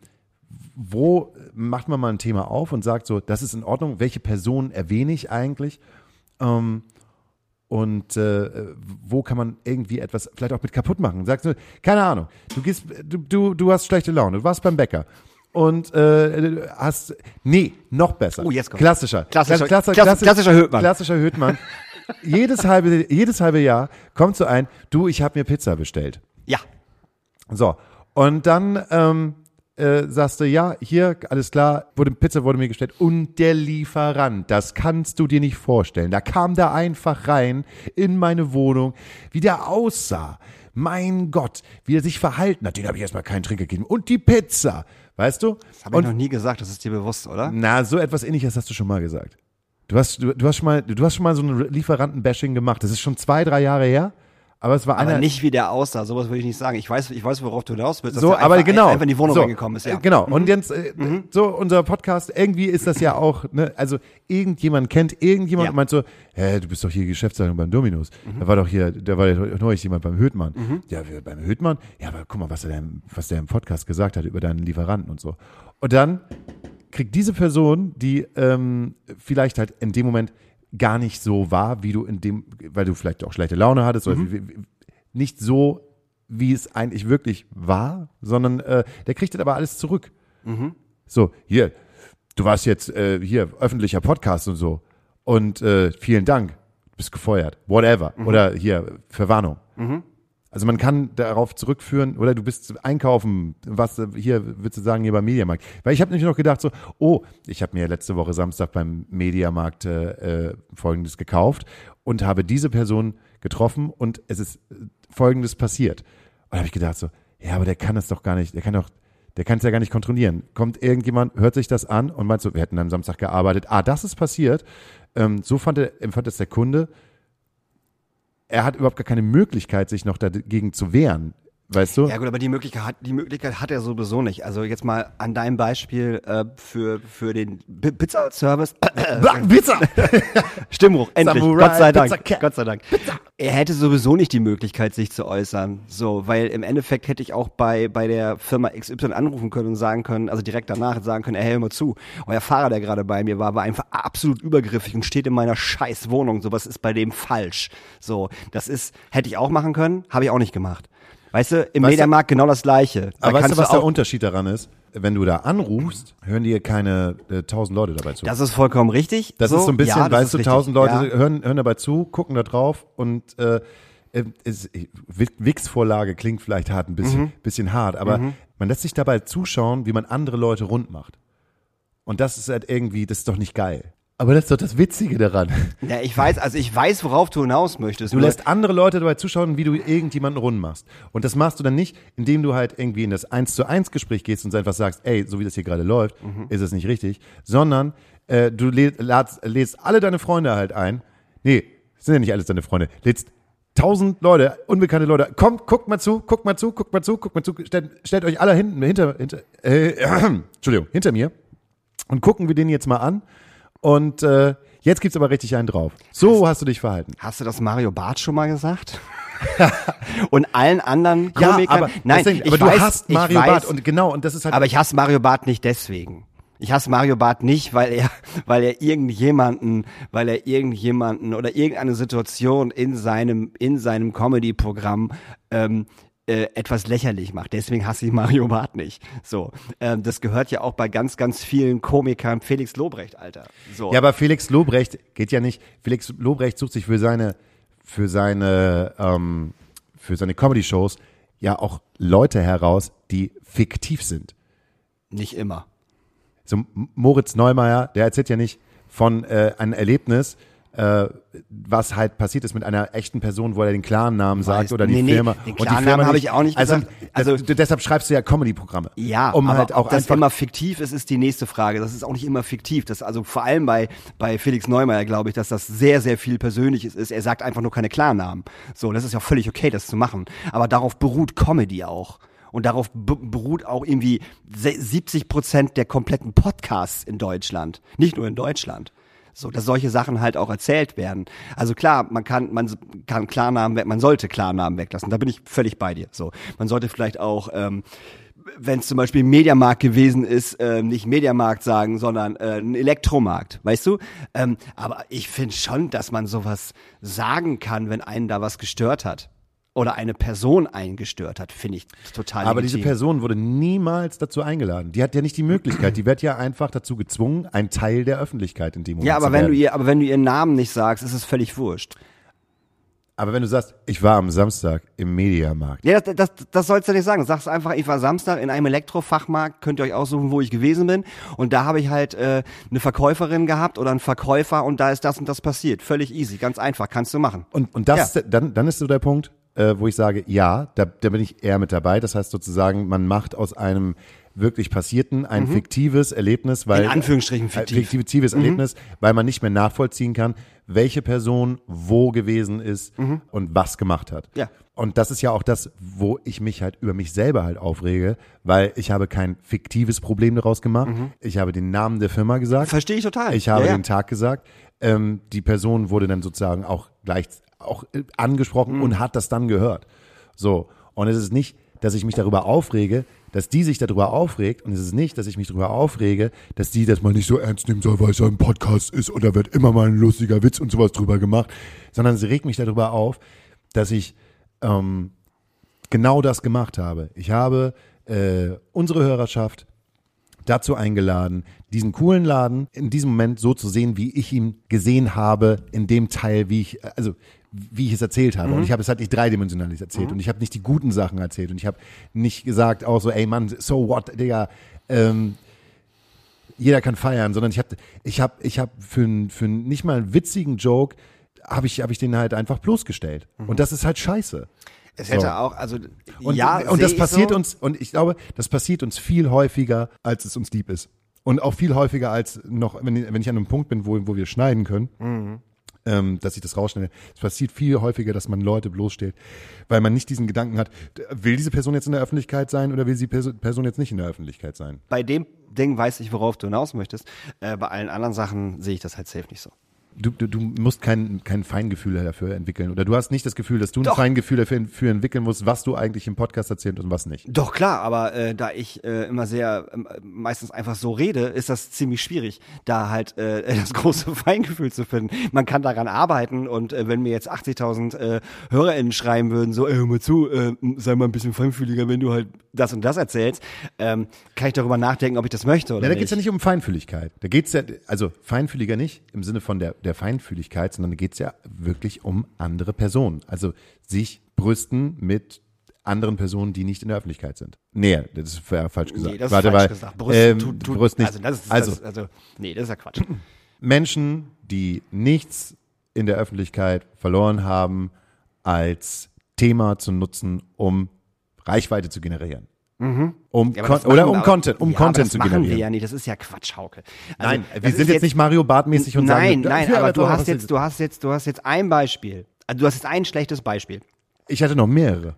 wo macht man mal ein Thema auf und sagt so, das ist in Ordnung, welche Person erwähne ich eigentlich? Ähm, und äh, wo kann man irgendwie etwas vielleicht auch mit kaputt machen. Sagst du, keine Ahnung, du gehst, du, du, du hast schlechte Laune, du warst beim Bäcker und äh, hast, nee, noch besser. Oh, jetzt kommt's. Klassischer. Klassischer- Klasse- Klasse- klassischer Höhtmann. Klassischer Höhtmann. jedes, halbe, jedes halbe Jahr kommt so ein, du, ich habe mir Pizza bestellt. Ja. So, und dann ähm, äh, sagst du, ja, hier, alles klar, wurde, Pizza wurde mir gestellt. Und der Lieferant, das kannst du dir nicht vorstellen. Da kam da einfach rein in meine Wohnung, wie der aussah. Mein Gott, wie er sich verhalten hat, den habe ich erstmal keinen Trink gegeben. Und die Pizza, weißt du? Das habe ich noch nie gesagt, das ist dir bewusst, oder? Na, so etwas ähnliches hast du schon mal gesagt. Du hast, du, du hast schon mal, du hast schon mal so ein Lieferanten-Bashing gemacht. Das ist schon zwei, drei Jahre her. Aber es war Aber einer. nicht wie der aussah, sowas würde ich nicht sagen. Ich weiß, ich weiß, worauf du hinaus willst. so, aber einfach, genau. Einfach in die Wohnung so, reingekommen ist, ja. Mhm. äh, Genau. Und jetzt, äh, so unser Podcast, irgendwie ist das ja auch, ne, also irgendjemand kennt irgendjemand Ja. und meint so, hä, du bist doch hier Geschäftsleitung beim Dominus. Mhm. Da war doch hier, da war ja neulich jemand beim Höhtmann. Ja, wir, beim Höhtmann? Ja, aber guck mal, was der, im- was der im Podcast gesagt hat über deinen Lieferanten und so. Und dann kriegt diese Person, die ähm, vielleicht halt in dem Moment gar nicht so war, wie du in dem, weil du vielleicht auch schlechte Laune hattest oder wie, wie, nicht so, wie es eigentlich wirklich war, sondern äh, der kriegt das aber alles zurück. So, hier, du warst jetzt äh, hier öffentlicher Podcast und so. Und äh, vielen Dank, bist gefeuert, whatever. Oder hier Verwarnung. Also man kann darauf zurückführen, oder du bist einkaufen, was hier würdest du sagen hier beim Mediamarkt. Weil ich habe nämlich noch gedacht so, oh, ich habe mir letzte Woche Samstag beim Mediamarkt äh, äh, Folgendes gekauft und habe diese Person getroffen und es ist äh, Folgendes passiert. Und da habe ich gedacht so, ja, aber der kann es doch gar nicht, der kann doch, der kann es ja gar nicht kontrollieren. Kommt irgendjemand, hört sich das an und meint so, wir hätten am Samstag gearbeitet, ah, das ist passiert. Ähm, so fand, er, empfand es der Kunde, er hat überhaupt gar keine Möglichkeit, sich noch dagegen zu wehren. Weißt du? Ja gut, aber die Möglichkeit hat, die Möglichkeit hat er sowieso nicht. Also jetzt mal an deinem Beispiel äh, für, für den Pizza-Service. Pizza! Stimmbruch, endlich. Samurai Gott sei Dank. Pizza. Gott sei Dank. Er hätte sowieso nicht die Möglichkeit, sich zu äußern. So, weil im Endeffekt hätte ich auch bei, bei der Firma XY anrufen können und sagen können, also direkt danach sagen können, ey, hör mal zu. Euer Fahrer, der gerade bei mir war, war einfach absolut übergriffig und steht in meiner scheiß Wohnung. Sowas ist bei dem falsch. So, das ist, hätte ich auch machen können, habe ich auch nicht gemacht. Weißt du, im Weißt Mediamarkt genau das Gleiche. Da Aber weißt du, was der Unterschied daran ist? Wenn du da anrufst, hören dir keine äh, tausend Leute dabei zu. Das ist vollkommen richtig. Das ist so ein bisschen, ja, weißt du, tausend Leute Ja. hören, hören dabei zu, gucken da drauf und äh, äh, Wix-Vorlage klingt vielleicht hart, ein bisschen, Mhm. bisschen hart, aber man lässt sich dabei zuschauen, wie man andere Leute rund macht. Und das ist halt irgendwie, das ist doch nicht geil. Aber das ist doch das Witzige daran. Ja, ich weiß, also ich weiß, worauf du hinaus möchtest. Du nur- lässt andere Leute dabei zuschauen, wie du irgendjemanden rund machst. Und das machst du dann nicht, indem du halt irgendwie in das eins zu eins Gespräch gehst und einfach sagst, ey, so wie das hier gerade läuft, ist es nicht richtig, sondern äh, du lä- ladst, lädst alle deine Freunde halt ein. Nee, sind ja nicht alles deine Freunde. Lädst tausend Leute, unbekannte Leute, kommt, guckt mal zu, guckt mal zu, guckt mal zu, guckt mal zu, stellt, stellt euch alle hinten, hinter, hinter, äh, Entschuldigung, hinter mir und gucken wir den jetzt mal an. Und äh, jetzt gibt's aber richtig einen drauf. So hast du dich verhalten. Hast du das Mario Barth schon mal gesagt? und allen anderen Komikern? Ja, aber, Nein, deswegen, aber weiß, du hast Mario weiß, Barth und genau, und das ist halt. aber ich hasse Mario Barth nicht deswegen. Ich hasse Mario Barth nicht, weil er, weil er irgendjemanden, weil er irgendjemanden oder irgendeine Situation in seinem, in seinem Comedy-Programm ähm, äh, etwas lächerlich macht. Deswegen hasse ich Mario Barth nicht. So, ähm, das gehört ja auch bei ganz, ganz vielen Komikern. Felix Lobrecht, Alter. So. ja, aber Felix Lobrecht geht ja nicht. Felix Lobrecht sucht sich für seine, für seine, ähm, für seine Comedy-Shows ja auch Leute heraus, die fiktiv sind. nicht immer. So Moritz Neumeier, der erzählt ja nicht von äh, einem Erlebnis, äh, was halt passiert ist mit einer echten Person, wo er den klaren Namen sagt Weiß- oder die nee, nee, Firma. den und die klaren Namen habe ich auch nicht also, gesagt. Also- also deshalb schreibst du ja Comedy-Programme. Ja, um aber halt auch ob das immer fiktiv ist, ist die nächste Frage. Das ist auch nicht immer fiktiv. Das also vor allem bei bei Felix Neumeier glaube ich, dass das sehr sehr viel Persönliches ist. Er sagt einfach nur keine Klarnamen. So, das ist ja völlig okay, das zu machen. Aber darauf beruht Comedy auch. Und darauf be beruht auch irgendwie se- 70 Prozent der kompletten Podcasts in Deutschland. Nicht nur in Deutschland. So, dass solche Sachen halt auch erzählt werden. Also klar, man kann, man kann Klarnamen, weg- man sollte Klarnamen weglassen. Da bin ich völlig bei dir. So, man sollte vielleicht auch, ähm, wenn es zum Beispiel Mediamarkt gewesen ist, ähm, nicht Mediamarkt sagen, sondern äh, ein Elektromarkt, weißt du? Ähm, aber ich finde schon, dass man sowas sagen kann, wenn einen da was gestört hat. Oder eine Person einen gestört hat, finde ich total Aber diese legitim. Person wurde niemals dazu eingeladen. Die hat ja nicht die Möglichkeit. Die wird ja einfach dazu gezwungen, ein Teil der Öffentlichkeit in dem Moment Ja, aber zu wenn werden. du ihr, aber wenn du ihren Namen nicht sagst, ist es völlig wurscht. aber wenn du sagst, ich war am Samstag im Mediamarkt. Ja, das, das, das sollst du nicht sagen. Du sagst einfach, ich war Samstag in einem Elektrofachmarkt, könnt ihr euch aussuchen, wo ich gewesen bin. Und da habe ich halt äh, eine Verkäuferin gehabt oder einen Verkäufer und da ist das und das passiert. Völlig easy, ganz einfach, kannst du machen. Und, und das, Ja. dann, dann ist so der Punkt, äh, wo ich sage, ja, da, da bin ich eher mit dabei. Das heißt sozusagen, man macht aus einem wirklich passierten ein fiktives Erlebnis, weil In Anführungsstrichen äh, fiktiv. fiktives Erlebnis, weil man nicht mehr nachvollziehen kann, welche Person wo gewesen ist und was gemacht hat. Ja. Und das ist ja auch das, wo ich mich halt über mich selber halt aufrege, weil ich habe kein fiktives Problem daraus gemacht. Ich habe den Namen der Firma gesagt. Verstehe ich total. Ich habe ja, ja. den Tag gesagt. Ähm, die Person wurde dann sozusagen auch gleich auch äh, angesprochen Mhm. und hat das dann gehört. So. Und es ist nicht, dass ich mich darüber aufrege, dass die sich darüber aufregt. Und es ist nicht, dass ich mich darüber aufrege, dass die das mal nicht so ernst nehmen soll, weil es ja ein Podcast ist und da wird immer mal ein lustiger Witz und sowas drüber gemacht. Sondern sie regt mich darüber auf, dass ich ähm, genau das gemacht habe. Ich habe äh, unsere Hörerschaft dazu eingeladen, diesen coolen Laden in diesem Moment so zu sehen, wie ich ihn gesehen habe, in dem Teil, wie ich, also wie ich es erzählt habe. Und ich habe es halt nicht dreidimensional erzählt. Und ich habe nicht die guten Sachen erzählt. Und ich habe nicht gesagt, auch so, ey Mann, so what, Digga, ähm, jeder kann feiern, sondern ich habe ich hab, ich hab für, einen- für nicht mal einen witzigen Joke, habe ich, hab ich den halt einfach bloßgestellt. Und das ist halt scheiße. Es hätte So. auch, also Und, ja, und das passiert so. uns, und ich glaube, das passiert uns viel häufiger, als es uns lieb ist. Und auch viel häufiger als noch, wenn, ich- wenn ich an einem Punkt bin, wo, wo wir schneiden können, Mhm. Ähm, dass ich das rausschneide. Es passiert viel häufiger, dass man Leute bloßstellt, weil man nicht diesen Gedanken hat, will diese Person jetzt in der Öffentlichkeit sein oder will die Perso- Person jetzt nicht in der Öffentlichkeit sein? Bei dem Ding weiß ich, worauf du hinaus möchtest. Äh, bei allen anderen Sachen sehe ich das halt safe nicht so. Du, du, du musst kein, kein Feingefühl dafür entwickeln. Oder du hast nicht das Gefühl, dass du ein Doch. Feingefühl dafür, dafür entwickeln musst, was du eigentlich im Podcast erzählst und was nicht. Doch klar, aber äh, da ich äh, immer sehr ähm, meistens einfach so rede, ist das ziemlich schwierig, da halt äh, das große Feingefühl zu finden. Man kann daran arbeiten und äh, wenn mir jetzt 80.000 äh, HörerInnen schreiben würden, so, ey, hör mal zu, äh, sei mal ein bisschen feinfühliger, wenn du halt das und das erzählst, ähm, kann ich darüber nachdenken, ob ich das möchte oder Ja, da nicht. geht's ja nicht um Feinfühligkeit. Da geht's ja, also feinfühliger nicht im Sinne von der, der Feinfühligkeit, sondern da geht's ja wirklich um andere Personen. Also sich brüsten mit anderen Personen, die nicht in der Öffentlichkeit sind. Nee, das ist fa- falsch gesagt. Nee, das Warte, ist falsch weil, gesagt. Brust, ähm, tut, tut, Brust nicht. Also, das ist, also das, also, nee, das ist ja Quatsch. Menschen, die nichts in der Öffentlichkeit verloren haben, als Thema zu nutzen, um Reichweite zu generieren. Um Ja, das oder machen um Content, um ja, Content das zu machen generieren. wir ja nicht, das ist ja Quatsch, Hauke. Also, Nein, das wir sind jetzt nicht Mario Bart-mäßig und sagen, Nein, "Ja, nein, ja, aber das du hast jetzt, du hast jetzt, du hast jetzt ein Beispiel. Also du hast jetzt ein schlechtes Beispiel. Ich hatte noch mehrere.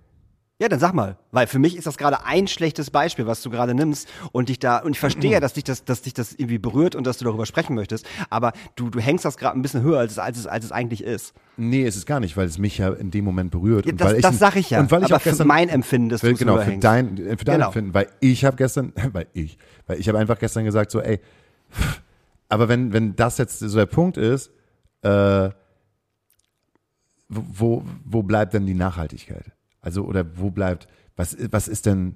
Ja, dann sag mal, weil für mich ist das gerade ein schlechtes Beispiel, was du gerade nimmst und dich da und ich verstehe, dass dich das, dass dich das irgendwie berührt und dass du darüber sprechen möchtest, aber du, du hängst das gerade ein bisschen höher als es, als es, als es eigentlich ist. Nee, es ist gar nicht, weil es mich ja in dem Moment berührt. Ja, und das weil ich, das sag ich ja. Und weil ich aber auch gestern, für mein Empfinden, dass du genau, für dein, für dein Genau. Empfinden, weil ich habe gestern, weil ich, weil ich habe einfach gestern gesagt so, ey, aber wenn, wenn das jetzt so der Punkt ist, äh, wo, wo bleibt denn die Nachhaltigkeit? Also, oder wo bleibt, was, was ist denn,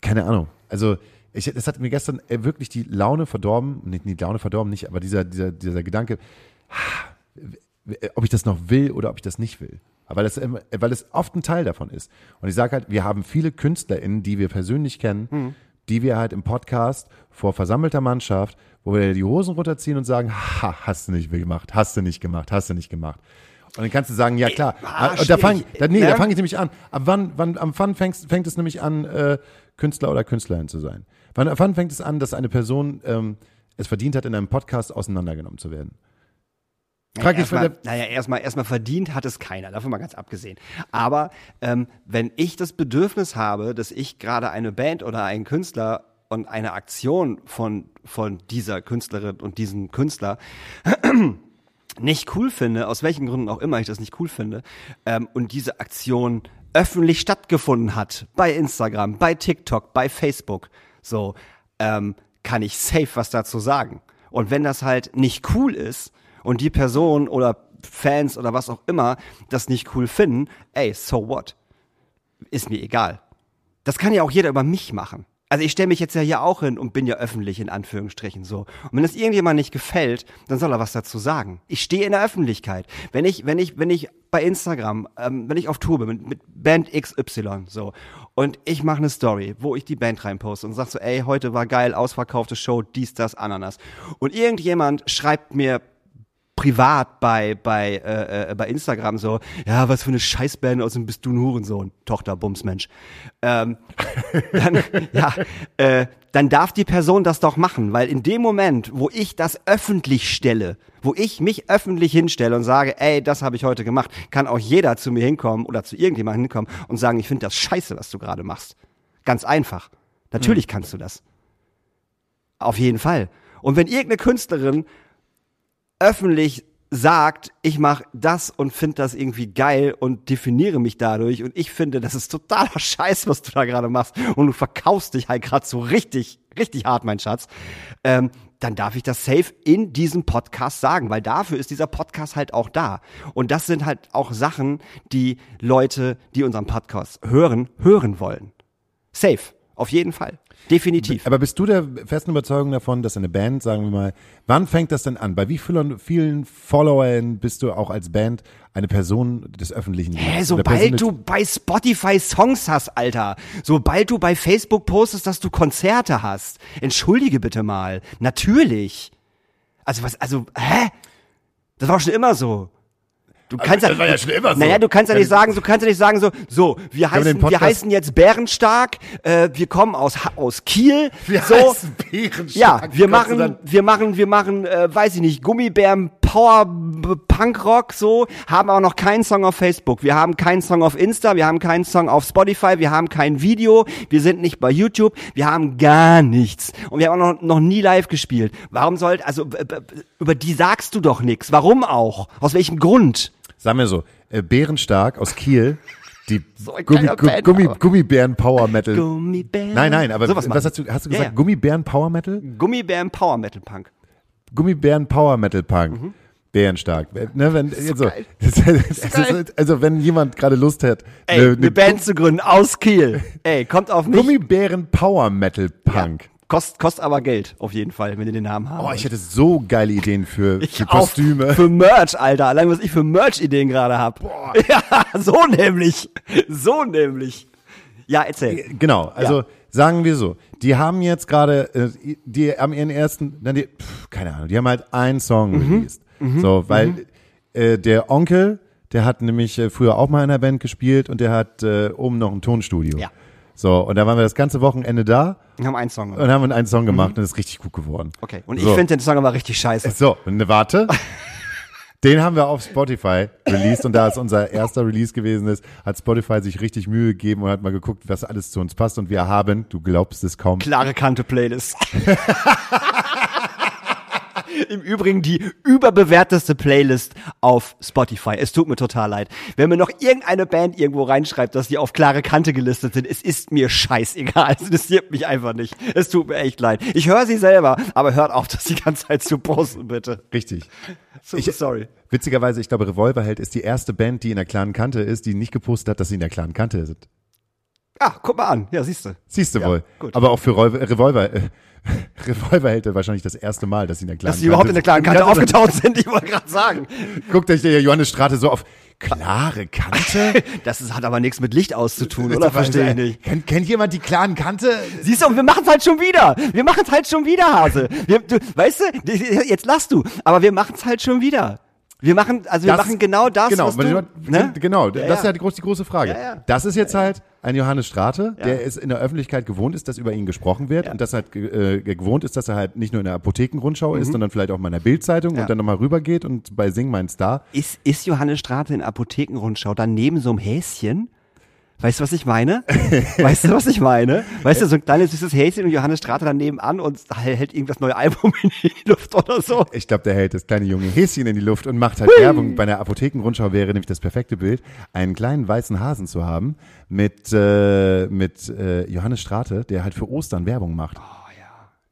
keine Ahnung. Also, ich, das hat mir gestern äh, wirklich die Laune verdorben, nicht die Laune verdorben, nicht, aber dieser, dieser, dieser Gedanke, ob ich das noch will oder ob ich das nicht will. Aber das, ähm, weil es oft ein Teil davon ist. Und ich sage halt, wir haben viele KünstlerInnen, die wir persönlich kennen, die wir halt im Podcast vor versammelter Mannschaft, wo wir die Hosen runterziehen und sagen, ha, hast du nicht gemacht, hast du nicht gemacht, hast du nicht gemacht. Und dann kannst du sagen, ja klar. ah, und da fang, da, nee, ne? da fange ich nämlich an. Ab wann, wann, am wann fängst, fängt es nämlich an, äh, Künstler oder Künstlerin zu sein? Wann, wann fängt es an, dass eine Person ähm, es verdient hat, in einem Podcast auseinandergenommen zu werden? Frag dich, Erstmal, naja, erstmal, erstmal verdient hat es keiner, davon mal ganz abgesehen. Aber ähm, wenn ich das Bedürfnis habe, dass ich gerade eine Band oder einen Künstler und eine Aktion von, von dieser Künstlerin und diesem Künstler nicht cool finde, aus welchen Gründen auch immer ich das nicht cool finde, ähm, und diese Aktion öffentlich stattgefunden hat, bei Instagram, bei TikTok, bei Facebook, so, ähm, kann ich safe was dazu sagen. Und wenn das halt nicht cool ist und die Person oder Fans oder was auch immer das nicht cool finden, ey, so what? Ist mir egal. Das kann ja auch jeder über mich machen. Also ich stelle mich jetzt ja hier auch hin und bin ja öffentlich in Anführungsstrichen so. Und wenn es irgendjemand nicht gefällt, dann soll er was dazu sagen. Ich stehe in der Öffentlichkeit. Wenn ich, wenn ich, wenn ich bei Instagram, ähm, wenn ich auf Tour bin mit, mit Band XY so und ich mache eine Story, wo ich die Band reinposte und sag so, ey, heute war geil, ausverkaufte Show, dies, das, Ananas. Und irgendjemand schreibt mir privat bei bei äh, äh, bei Instagram so, ja, was für eine Scheißband aus dem bist du ein Hurensohn, Tochter, Bumsmensch. Ähm, dann, ja, äh, dann darf die Person das doch machen, weil in dem Moment, wo ich das öffentlich stelle, wo ich mich öffentlich hinstelle und sage, ey, das habe ich heute gemacht, kann auch jeder zu mir hinkommen oder zu irgendjemandem hinkommen und sagen, ich finde das scheiße, was du gerade machst. Ganz einfach. Natürlich kannst du das. Auf jeden Fall. Und wenn irgendeine Künstlerin öffentlich sagt, ich mache das und finde das irgendwie geil und definiere mich dadurch und ich finde, das ist totaler Scheiß, was du da gerade machst und du verkaufst dich halt gerade so richtig, richtig hart, mein Schatz, ähm, dann darf ich das safe in diesem Podcast sagen, weil dafür ist dieser Podcast halt auch da. Und das sind halt auch Sachen, die Leute, die unseren Podcast hören, hören wollen. Safe, auf jeden Fall. Definitiv. Aber bist du der festen Überzeugung davon, dass eine Band, sagen wir mal, wann fängt das denn an? Bei wie vielen, vielen Followern bist du auch als Band eine Person des öffentlichen Hä, sobald du bei Spotify Songs hast, Alter. Sobald du bei Facebook postest, dass du Konzerte hast. Entschuldige bitte mal. Natürlich. Also was, also, hä? Das war schon immer so. Du kannst das war ja immer so. Naja, du kannst ja nicht Ja, sagen, du kannst ja nicht sagen so, so, wir heißen, wir heißen jetzt Bärenstark, äh, wir kommen aus, aus Kiel, Wir so. heißen Bärenstark. Ja, wir machen, wir machen, wir machen, äh, weiß ich nicht, Gummibären Power Punkrock so, haben auch noch keinen Song auf Facebook, wir haben keinen Song auf Insta, wir haben keinen Song auf Spotify, wir haben kein Video, wir sind nicht bei YouTube, wir haben gar nichts und wir haben auch noch, noch nie live gespielt. Warum sollt, also über die sagst du doch nix. Warum auch? Aus welchem Grund? Sagen wir so, äh, Bärenstark aus Kiel, die ein Gummi, geiler Gu- Band, Gummi. Gummibären Power Metal. Gummibären. Nein, nein, aber Sowas was hast du, hast du Ja, gesagt? ja. Gummibären Power Metal? Gummibären Power Metal Punk. Gummibären Power Metal Punk. Mhm. Bärenstark. Ne, wenn, also, ist, also wenn jemand gerade Lust hat, Ey, ne- eine ne Band zu gründen aus Kiel. Ey, kommt auf mich. Gummibären Power Metal Punk. Kost, kostet aber Geld, auf jeden Fall, wenn ihr den Namen habt. Oh, ich hätte so geile Ideen für, für Kostüme. Für Merch, Alter. Allein was ich für Merch-Ideen gerade hab. Ja, so nämlich. So nämlich. Ja, erzähl. Genau, also Ja. sagen wir so, die haben jetzt gerade, äh, die haben ihren ersten, na, die, pf, keine Ahnung, die haben halt einen Song Mhm. released. So, weil äh, der Onkel, der hat nämlich äh, früher auch mal in einer Band gespielt und der hat äh, oben noch ein Tonstudio. Ja. So, und da waren wir das ganze Wochenende da Wir haben einen Song. und haben einen Song gemacht und das ist richtig gut geworden. Mhm. Okay. Und so. ich finde den Song aber richtig scheiße. So, und ne, warte. Den haben wir auf Spotify released und da es unser erster Release gewesen ist, hat Spotify sich richtig Mühe gegeben und hat mal geguckt, was alles zu uns passt und wir haben, du glaubst es kaum, Klare Kante Playlist. Im Übrigen die überbewerteste Playlist auf Spotify. Es tut mir total leid. Wenn mir noch irgendeine Band irgendwo reinschreibt, dass die auf klare Kante gelistet sind, es ist mir scheißegal. Es interessiert mich einfach nicht. Es tut mir echt leid. Ich höre sie selber, aber hört auf, das die ganze Zeit zu posten, bitte. richtig. So, Ich- sorry. Witzigerweise, ich glaube, Revolverheld ist die erste Band, die in der klaren Kante ist, die nicht gepostet hat, dass sie in der klaren Kante sind. Ah, guck mal an. Ja, siehst du. Siehst du Ja, wohl. gut. Aber auch für Revol- Revolver, äh, Revolverheld wahrscheinlich das erste Mal, dass sie in der klaren Dass sie überhaupt in der klaren Kante aufgetaucht sind, ich wollte gerade sagen. Guckt euch der Johannes Strate so auf. Klare Kante? Das ist, hat aber nichts mit Licht auszutun, oder? Verstehe ich nicht. Kennt, kennt jemand die klaren Kante? Siehst du, wir machen es halt schon wieder. Wir machen es halt schon wieder, Hase. Wir, du, weißt du, jetzt lachst du, aber wir machen es halt schon wieder. Wir machen, also wir Das- machen genau das, genau, was du, ne? genau, das Ja, ist ja. die, groß, die große Frage. Ja, ja. Das ist jetzt halt ein Johannes Strate, der es in der Öffentlichkeit gewohnt ist, dass über ihn gesprochen wird und das halt äh, gewohnt ist, dass er halt nicht nur in der Apothekenrundschau ist, sondern vielleicht auch mal in der Bildzeitung Mhm. Und dann nochmal rübergeht und bei Sing mein Star. Ist, ist Johannes Strate in Apothekenrundschau dann neben so einem Häschen? Weißt du, was ich meine? Weißt du, was ich meine? Weißt du, so ein kleines süßes Häschen und Johannes Strate daneben an und hält irgendwas neue Album in die Luft oder so. Ich glaube, der hält das kleine junge Häschen in die Luft und macht halt Werbung. Bei einer Apothekenrundschau wäre nämlich das perfekte Bild, einen kleinen weißen Hasen zu haben mit, äh, mit äh, Johannes Strate, der halt für Ostern Werbung macht. Oh.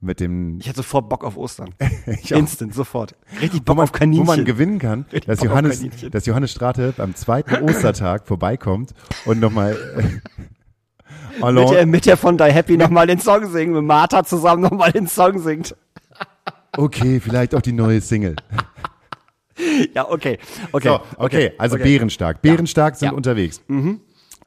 Mit dem Ich hätte sofort Bock auf Ostern. Instant, sofort. Richtig Bock man, auf Kaninchen. wo man gewinnen kann, Richtig dass Bock Johannes, dass Johannes Strate beim zweiten Ostertag vorbeikommt und nochmal äh, mit, der, mit der von Die Happy nochmal den Song singen, mit Martha zusammen nochmal den Song singt. okay, vielleicht auch die neue Single. Ja, okay. Okay. So, okay, also okay. bärenstark. Bärenstark sind Ja. unterwegs.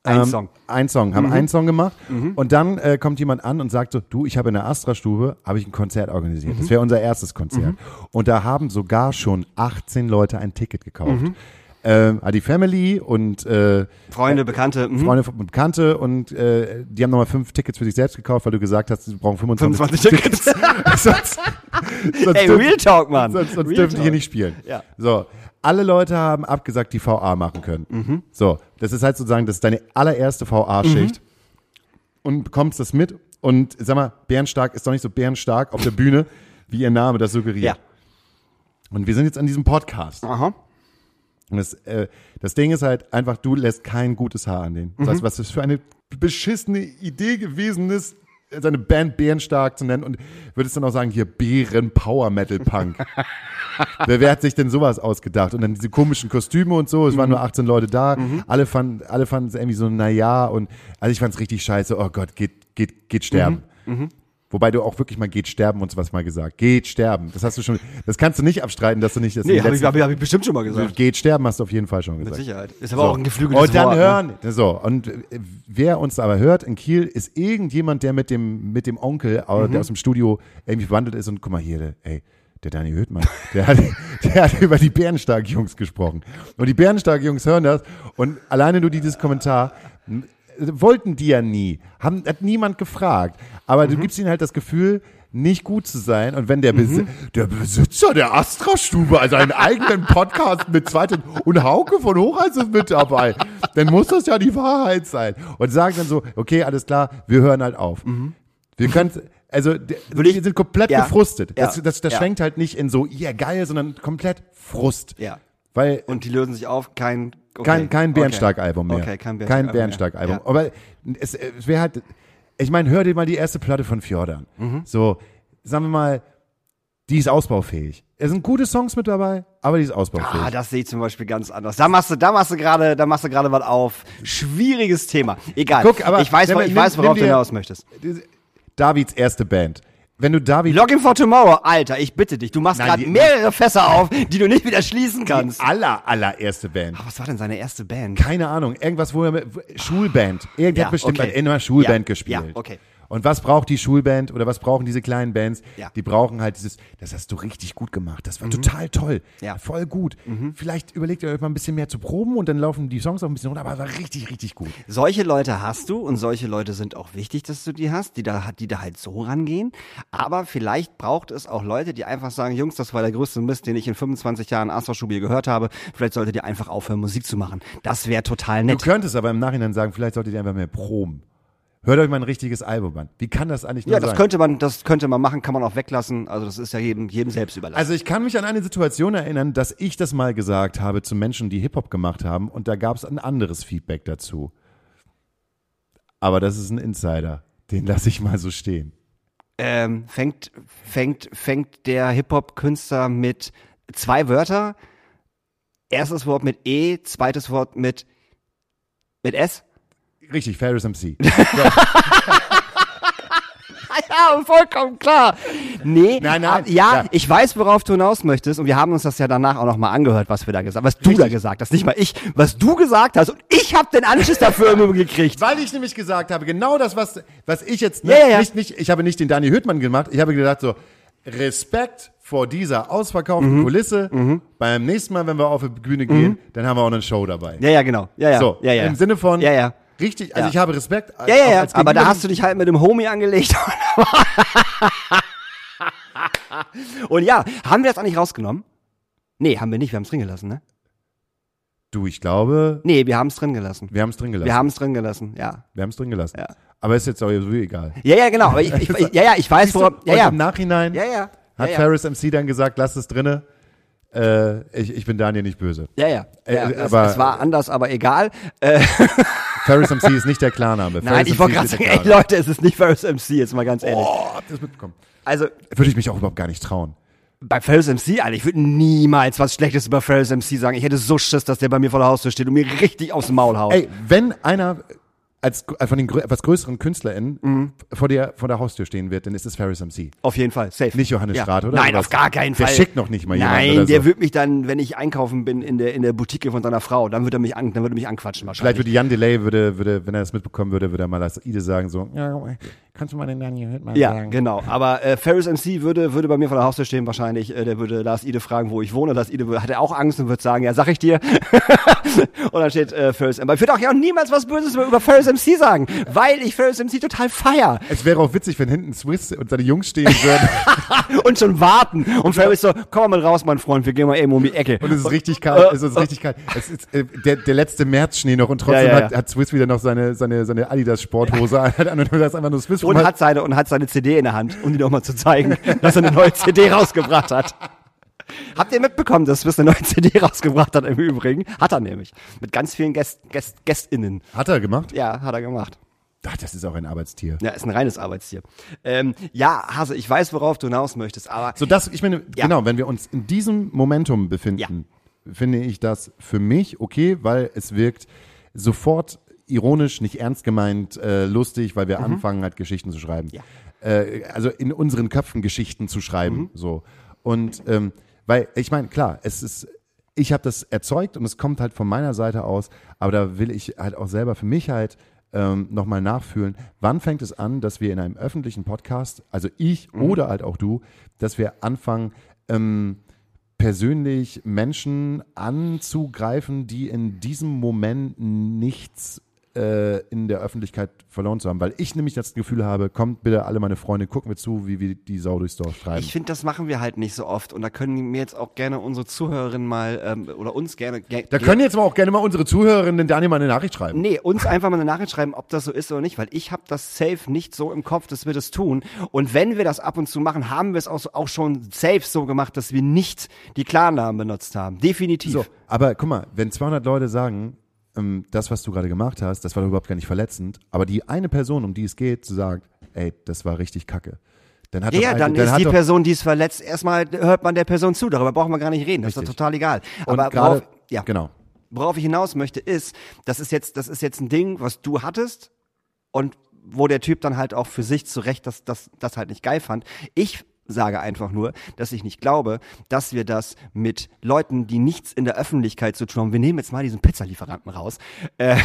Ein ähm, Song. Ein Song, haben einen Song gemacht. Und dann äh, kommt jemand an und sagt so, du, ich habe in der Astra-Stube, habe ich ein Konzert organisiert. Das wäre unser erstes Konzert. Und da haben sogar schon 18 Leute ein Ticket gekauft. Ähm, die Family und äh, Freunde, Bekannte. Mhm. Freunde und Bekannte und äh, die haben nochmal fünf Tickets für sich selbst gekauft, weil du gesagt hast, sie brauchen 25, 25 Tickets. sonst, sonst Ey, Real Talk, Mann. Sonst, sonst dürfen die hier Talk. nicht spielen. Ja. So, alle Leute haben abgesagt, die VA machen können. Mhm. So, das ist halt sozusagen, das ist deine allererste VA-Schicht Mhm. und bekommst das mit und sag mal, Bärenstark ist doch nicht so bärenstark auf der Bühne, wie ihr Name das suggeriert. Ja. Und wir sind jetzt an diesem Podcast. Aha. Und das, äh, das Ding ist halt einfach, du lässt kein gutes Haar an den. Das Mhm. heißt, was das für eine beschissene Idee gewesen ist, seine Band Bärenstark zu nennen und würdest dann auch sagen, hier Bären Power Metal Punk. wer, wer hat sich denn sowas ausgedacht? Und dann diese komischen Kostüme und so, es Mhm. waren nur 18 Leute da, alle fanden alle fanden es irgendwie so, naja, und also ich fand es richtig scheiße, oh Gott, geht, geht, geht sterben. Mhm. Wobei du auch wirklich mal geht sterben und sowas mal gesagt. Geht sterben. Das hast du schon, das kannst du nicht abstreiten, dass du nicht das Nee, habe ich, hab ich, hab ich bestimmt schon mal gesagt. Geht sterben hast du auf jeden Fall schon Mit gesagt. Sicherheit. Ist aber auch ein geflügeltes Und dann Wort. hören, so, und äh, wer uns aber hört in Kiel, ist irgendjemand, der mit dem, mit dem Onkel, äh, Mhm. der aus dem Studio irgendwie verwandelt ist und guck mal hier, der, ey, der Dani Höhtmann, der hat, der hat über die Bärenstark-Jungs gesprochen. Und die Bärenstark-Jungs hören das und alleine nur dieses Kommentar, wollten die ja nie, haben, hat niemand gefragt. Aber Mhm. du gibst ihnen halt das Gefühl, nicht gut zu sein. Und wenn der, Mhm. Besi der Besitzer der Astra-Stube, also einen eigenen Podcast mit zweiten und Hauke von Hochheiß ist mit dabei, dann muss das ja die Wahrheit sein. Und sagen dann so, okay, alles klar, wir hören halt auf. Wir können, also, Mhm. Würde wir sind komplett Ja. gefrustet. Das, Ja. das, das Ja. schwenkt halt nicht in so, ja, geil, sondern komplett Frust. Ja. Weil Und die lösen sich auf, kein. Okay. kein, kein. Bärenstark-Album mehr. Okay, kein Bärenstark-Album. Mehr. Ja. Aber es, es wäre halt, ich meine, hör dir mal die erste Platte von Fjordan. Mhm. So, sagen wir mal, die ist ausbaufähig. Es sind gute Songs mit dabei, aber die ist ausbaufähig. Ah, das sehe ich zum Beispiel ganz anders. Da machst du, da machst du gerade, da machst du gerade was auf. Schwieriges Thema. Egal. Guck, aber ich weiß, nimm- ich weiß, worauf nimm du dir- hinaus möchtest. Davids erste Band. Wenn du David Login for Tomorrow, Alter, ich bitte dich. Du machst gerade mehrere Fässer auf, die du nicht wieder schließen kannst. die aller, allererste Band. Ah, Was war denn seine erste Band? Keine Ahnung, irgendwas, wo er mit, Schulband. Irgendwer Ja, hat bestimmt okay. in einer Schulband Ja, gespielt. ja, okay. Und was braucht die Schulband oder was brauchen diese kleinen Bands? Ja. Die brauchen halt dieses, das hast du richtig gut gemacht. Das war total toll. Mhm. Ja. Mhm. Voll gut. Vielleicht überlegt ihr euch mal ein bisschen mehr zu proben und dann laufen die Songs auch ein bisschen runter, aber es war richtig, richtig gut. Solche Leute hast du und solche Leute sind auch wichtig, dass du die hast, die da, die da halt so rangehen. Aber vielleicht braucht es auch Leute, die einfach sagen, Jungs, das war der größte Mist, den ich in 25 Jahren Astra-Stube gehört habe. Vielleicht solltet ihr einfach aufhören, Musik zu machen. Das wäre total Du nett. könntest aber im Nachhinein sagen, vielleicht solltet ihr einfach mehr proben. Hört euch mal ein richtiges Album an. Wie kann das eigentlich nur Ja, das sein? könnte man, das könnte man machen, kann man auch weglassen. Also das ist ja jedem, jedem selbst überlassen. Also ich kann mich an eine Situation erinnern, dass ich das mal gesagt habe zu Menschen, die Hip-Hop gemacht haben und da gab es ein anderes Feedback dazu. Aber das ist ein Insider. Den lasse ich mal so stehen. ähm, fängt, fängt, fängt der Hip-Hop-Künstler mit zwei Wörter. Erstes Wort mit E, zweites Wort mit, mit S. Richtig, Ferris MC. Ja, vollkommen klar. Nee, Nein, nein, ab- ja, ja. ich weiß, worauf du hinaus möchtest und wir haben uns das ja danach auch nochmal angehört, was wir da gesagt haben, was du da gesagt hast, nicht mal ich, was du gesagt hast und ich habe den Anschiss dafür immer gekriegt. Weil ich nämlich gesagt habe, genau das, was, was ich jetzt, ne, Ja. Nicht, nicht, ich habe nicht den Dani Hüttmann gemacht, ich habe gedacht so, Respekt vor dieser ausverkauften Mhm. Kulisse. Beim nächsten Mal, wenn wir auf die Bühne gehen, dann haben wir auch eine Show dabei. Ja, ja, genau. Ja, ja. So, ja, ja. im Sinne von, Ja, ja. Richtig, also Ja. ich habe Respekt. Ja, ja, ja. Aber da hast du dich halt mit dem Homie angelegt. Und ja, haben wir das eigentlich rausgenommen? Nee, haben wir nicht. Wir haben es drin gelassen, ne? Du, ich glaube, Nee, wir haben es drin gelassen. wir haben es drin gelassen. Wir haben es drin gelassen, ja. Wir haben es drin gelassen. Ja. Aber ist jetzt auch so egal. Ja, ja, genau. Aber ich, ich, ja, ja, ich weiß, worauf. Ja, und ja. im Nachhinein Ja, ja. hat ja, ja. Ferris MC dann gesagt, lass es drinne. Äh, ich, ich bin Daniel nicht böse. Ja, ja. Äh, ja es, aber- es war anders, aber egal. Äh, Ferris MC ist nicht der Klarname. nein, Ferris ich wollte gerade sagen, ey. Leute, es ist nicht Ferris MC, jetzt mal ganz ehrlich. Oh, habt ihr das mitbekommen? Also, Würde ich mich auch überhaupt gar nicht trauen. bei Ferris MC, Alter, ich würde niemals was Schlechtes über Ferris MC sagen. Ich hätte so Schiss, dass der bei mir vor der Haustür steht und mir richtig aufs Maul haut. Ey, wenn einer als äh, von den etwas größeren KünstlerInnen vor, der, vor der Haustür stehen wird, dann ist es Ferris MC. Auf jeden Fall, safe. Nicht Johannes Ja. Straat, oder? Nein, Oder auf gar keinen Der Fall. schickt noch nicht mal jemanden Nein, der so. wird mich dann, wenn ich einkaufen bin in der, in der Boutique von seiner Frau, dann wird er mich an, dann würde er mich anquatschen Vielleicht wahrscheinlich. würde Jan Delay, würde, würde, wenn er das mitbekommen würde, würde er mal als Ide sagen so, ja, kannst du mal den Daniel Hüttmann Ja, sagen? genau. Aber äh, Ferris MC würde, würde bei mir vor der Haustür stehen wahrscheinlich. Äh, der würde Lars Ide fragen, wo ich wohne. Lars Ide hat er auch Angst und würde sagen, ja, sag ich dir. und dann steht äh, Ferris MC. Ich würde auch ja niemals was Böses über Ferris MC sagen, weil ich Ferris MC total feier. Es wäre auch witzig, wenn hinten Swiss und seine Jungs stehen würden und schon warten. Und Ferris so, komm mal raus, mein Freund, wir gehen mal eben um die Ecke. und es ist richtig kalt. Es ist richtig kalt. Es ist äh, der, der letzte Märzschnee noch und trotzdem Ja, ja, Hat, ja. hat Swiss wieder noch seine, seine, seine Adidas-Sporthose an und das ist einfach nur Swiss. Und hat seine und hat seine CD in der Hand, um die nochmal zu zeigen, dass er eine neue CD rausgebracht hat. Habt ihr mitbekommen, dass Swiss eine neue CD rausgebracht hat im Übrigen? Hat er nämlich. Mit ganz vielen Gäst, Gäst, GästInnen. hat er gemacht? Ja, hat er gemacht. Ach, das ist auch ein Arbeitstier. Ja, ist ein reines Arbeitstier. Ähm, ja, Hase, ich weiß, worauf du hinaus möchtest, aber So das, ich meine, Ja. genau, wenn wir uns in diesem Momentum befinden, finde ich das für mich okay, weil es wirkt sofort ironisch, nicht ernst gemeint, äh, lustig, weil wir anfangen halt Geschichten zu schreiben. Mhm. Ja. Äh, also in unseren Köpfen Geschichten zu schreiben, Mhm. so. Und ähm, weil, ich meine, klar, es ist, ich habe das erzeugt und es kommt halt von meiner Seite aus, aber da will ich halt auch selber für mich halt ähm, nochmal nachfühlen, wann fängt es an, dass wir in einem öffentlichen Podcast, also ich Mhm. oder halt auch du, dass wir anfangen, ähm, persönlich Menschen anzugreifen, die in diesem Moment nichts äh, in der Öffentlichkeit verloren zu haben. Weil ich nämlich das Gefühl habe, kommt bitte alle meine Freunde, gucken wir zu, wie wir die Sau durchs Dorf treiben. ich finde, das machen wir halt nicht so oft. Und da können mir jetzt auch gerne unsere Zuhörerinnen mal, ähm, oder uns gerne, ge da können jetzt mal auch gerne mal unsere Zuhörerinnen Daniel mal eine Nachricht schreiben. Nee, uns einfach mal eine Nachricht schreiben, ob das so ist oder nicht, weil ich habe das safe nicht so im Kopf, dass wir das tun. Und wenn wir das ab und zu machen, haben wir es auch, auch schon safe so gemacht, dass wir nicht die Klarnamen benutzt haben. Definitiv. So, aber guck mal, wenn 200 Leute sagen, ähm, das, was du gerade gemacht hast, das war doch überhaupt gar nicht verletzend, aber die eine Person, um die es geht, sagt, ey, das war richtig kacke. Dann hat Ja, ja, eine- dann ist hat die doch, Person, die ist verletzt, erstmal hört man der Person zu. Darüber brauchen wir gar nicht reden. Das ist doch Richtig. total egal. und Aber gerade, worauf, ja, genau. worauf ich hinaus möchte, ist, das ist jetzt, das ist jetzt ein Ding, was du hattest und wo der Typ dann halt auch für sich zu Recht das, das, das halt nicht geil fand. Ich sage einfach nur, dass ich nicht glaube, dass wir das mit Leuten, die nichts in der Öffentlichkeit zu tun haben, wir nehmen jetzt mal diesen Pizzalieferanten raus, äh,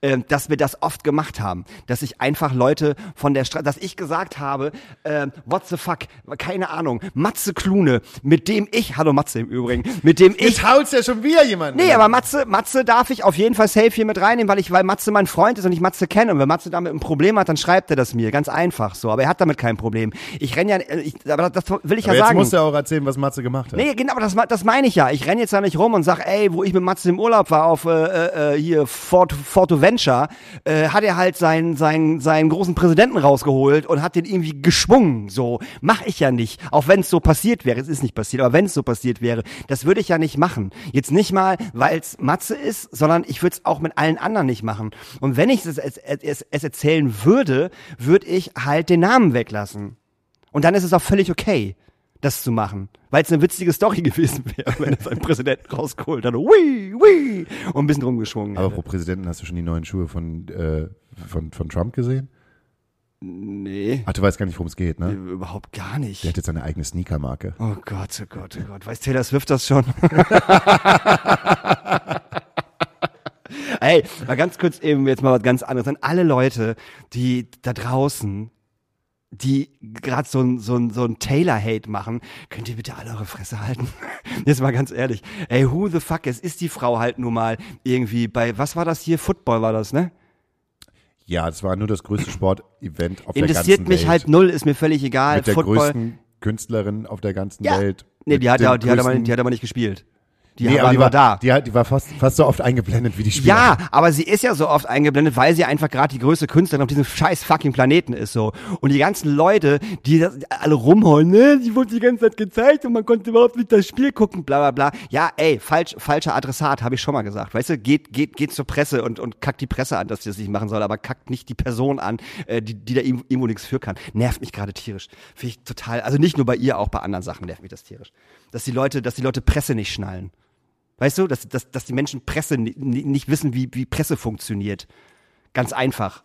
äh, dass wir das oft gemacht haben, dass ich einfach Leute von der Straße, dass ich gesagt habe, äh, what the fuck, keine Ahnung, Matze Klune, mit dem ich, hallo Matze im Übrigen, mit dem ich Jetzt haut's ja schon wieder jemanden. Nee, aber Matze, Matze darf ich auf jeden Fall safe hier mit reinnehmen, weil ich, weil Matze mein Freund ist und ich Matze kenne. Und wenn Matze damit ein Problem hat, dann schreibt er das mir. Ganz einfach so. Aber er hat damit kein Problem. Ich renn ja, ich, aber das will ich aber ja jetzt sagen. musst du auch erzählen, was Matze gemacht hat. Nee, genau, aber das, das meine ich ja. Ich renn jetzt da nicht rum und sag, ey, wo ich mit Matze im Urlaub war auf äh, äh, hier Fort, Fortoventure, äh, hat er halt seinen, seinen, seinen großen Präsidenten rausgeholt und hat den irgendwie geschwungen. So, mach ich ja nicht. Auch wenn es so passiert wäre. Es ist nicht passiert, aber wenn es so passiert wäre, das würde ich ja nicht machen. Jetzt nicht mal, weil es Matze ist, sondern ich würde es auch mit allen anderen nicht machen. Und wenn ich es, es, es, es erzählen würde, würde ich halt den Namen weglassen. Und dann ist es auch völlig okay, das zu machen. Weil es eine witzige Story gewesen wäre, wenn er seinen Präsidenten rausgeholt hat. Ui, ui, und ein bisschen rumgeschwungen Aber hätte. pro Präsidenten hast du schon die neuen Schuhe von, äh, von, von Trump gesehen? Nee, Ach, du weißt gar nicht, worum es geht, ne? überhaupt gar nicht. Der hat jetzt seine eigene Sneakermarke. Oh Gott, oh Gott, oh Gott. Weiß Taylor Swift das schon? Ey, mal ganz kurz eben jetzt mal was ganz anderes. An alle Leute, die da draußen, die gerade so ein, so ein, so ein Taylor-Hate machen, könnt ihr bitte alle eure Fresse halten? Jetzt mal ganz ehrlich. Ey, who the fuck, es ist die Frau halt nur mal irgendwie bei, was war das hier? Football war das, ne? Ja, es war nur das größte Sportevent auf der Interessiert ganzen mich Welt. halt null, ist mir völlig egal. Mit der Football. größten Künstlerin auf der ganzen Ja. Welt. Nee, die hat, ja, die, hat aber, größten- die hat aber nicht gespielt. Die nee, war die war da. Die, die war fast, fast so oft eingeblendet wie die Spieler. Ja, aber sie ist ja so oft eingeblendet, weil sie einfach gerade die größte Künstlerin auf diesem scheiß fucking Planeten ist so. Und die ganzen Leute, die das alle rumholen, ne, die wurde die ganze Zeit gezeigt und man konnte überhaupt nicht das Spiel gucken, bla bla bla. Ja, ey, falsch, falscher Adressat, habe ich schon mal gesagt. Weißt du, geht, geht, geht zur Presse und, und kackt die Presse an, dass sie das nicht machen soll, aber kackt nicht die Person an, äh, die, die da irgendwo irgendwo nichts für kann. Nervt mich gerade tierisch. Finde ich total, also nicht nur bei ihr, auch bei anderen Sachen nervt mich das tierisch. Dass die Leute, dass die Leute Presse nicht schnallen. Weißt du, dass, dass, dass die Menschen Presse ni- ni- nicht wissen, wie, wie Presse funktioniert. Ganz einfach.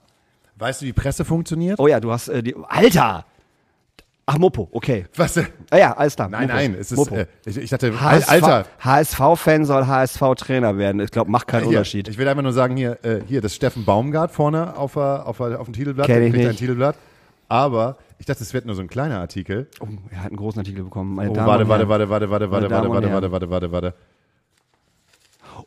Weißt du, wie Presse funktioniert? Oh ja, du hast äh, die. Alter! Ach, Mopo, okay. Was? Ah ja, alles klar. Nein, Mopo. nein, es ist, Mopo. äh, ich, ich dachte, HSV, Alter. HSV-Fan soll HSV-Trainer werden. Ich glaube, macht keinen Hier, Unterschied. Ich will einfach nur sagen, hier, äh, hier, das Steffen Baumgart vorne auf, auf, auf dem Titelblatt. Kenn ich kriegt ein nicht. Titelblatt. Aber ich dachte, es wird nur so ein kleiner Artikel. Oh, er hat einen großen Artikel bekommen. Meine Oh, warte, warte, warte, warte, warte, warte, warte, warte, Herren. warte, warte, warte, warte.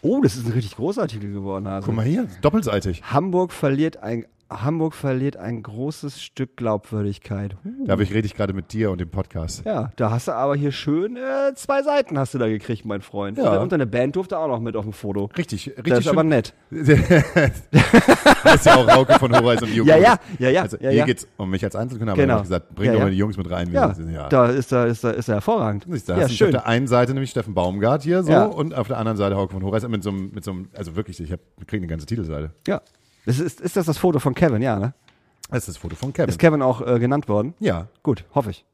Oh, das ist ein richtig großer Artikel geworden. Also. Guck mal hier, doppelseitig. Hamburg verliert ein Hamburg verliert ein großes Stück Glaubwürdigkeit. Huh. Da rede ich gerade mit dir und dem Podcast. Ja, da hast du aber hier schön äh, zwei Seiten hast du da gekriegt, mein Freund. Ja. Und deine Band durfte auch noch mit auf dem Foto. Richtig, richtig Das ist aber schön. nett. das ist ja auch Rauke von Horizon und Jugend. Ja, ja, ja, ja, Also ja, hier ja. geht's um mich als Einzelkünstler, aber Genau. ich habe gesagt, bring Ja, doch mal die Jungs mit rein. Ja, da ist er, ist er, ist er hervorragend. Da ja, hast schön. auf der einen Seite nämlich Steffen Baumgart hier so und auf der anderen Seite Hauke von Horizon mit so einem, mit so einem also wirklich, ich kriegen eine ganze Titelseite. Ja. Das ist, ist das das Foto von Kevin, ja, ne? Das ist das Foto von Kevin. Ist Kevin auch äh, genannt worden? ja, Gut, hoffe ich.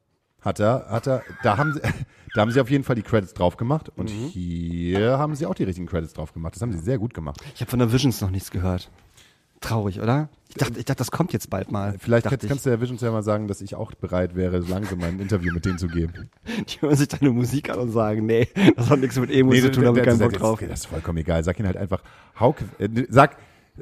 hat er, hat er, da haben sie, da haben sie auf jeden Fall die Credits drauf gemacht und Mhm. hier haben sie auch die richtigen Credits drauf gemacht. Das haben sie sehr gut gemacht. Ich habe von der Visions noch nichts gehört. Traurig, oder? Ich dachte, ich dachte, das kommt jetzt bald mal. Vielleicht kannst, kannst du der Visions ja mal sagen, dass ich auch bereit wäre, so langsam mal ein Interview mit denen zu geben. Die hören sich deine Musik an und sagen, nee, das hat nichts mit Emo zu tun, da habe keinen Bock drauf. Das ist vollkommen egal. Sag ihn halt einfach, Hauke, äh, sag,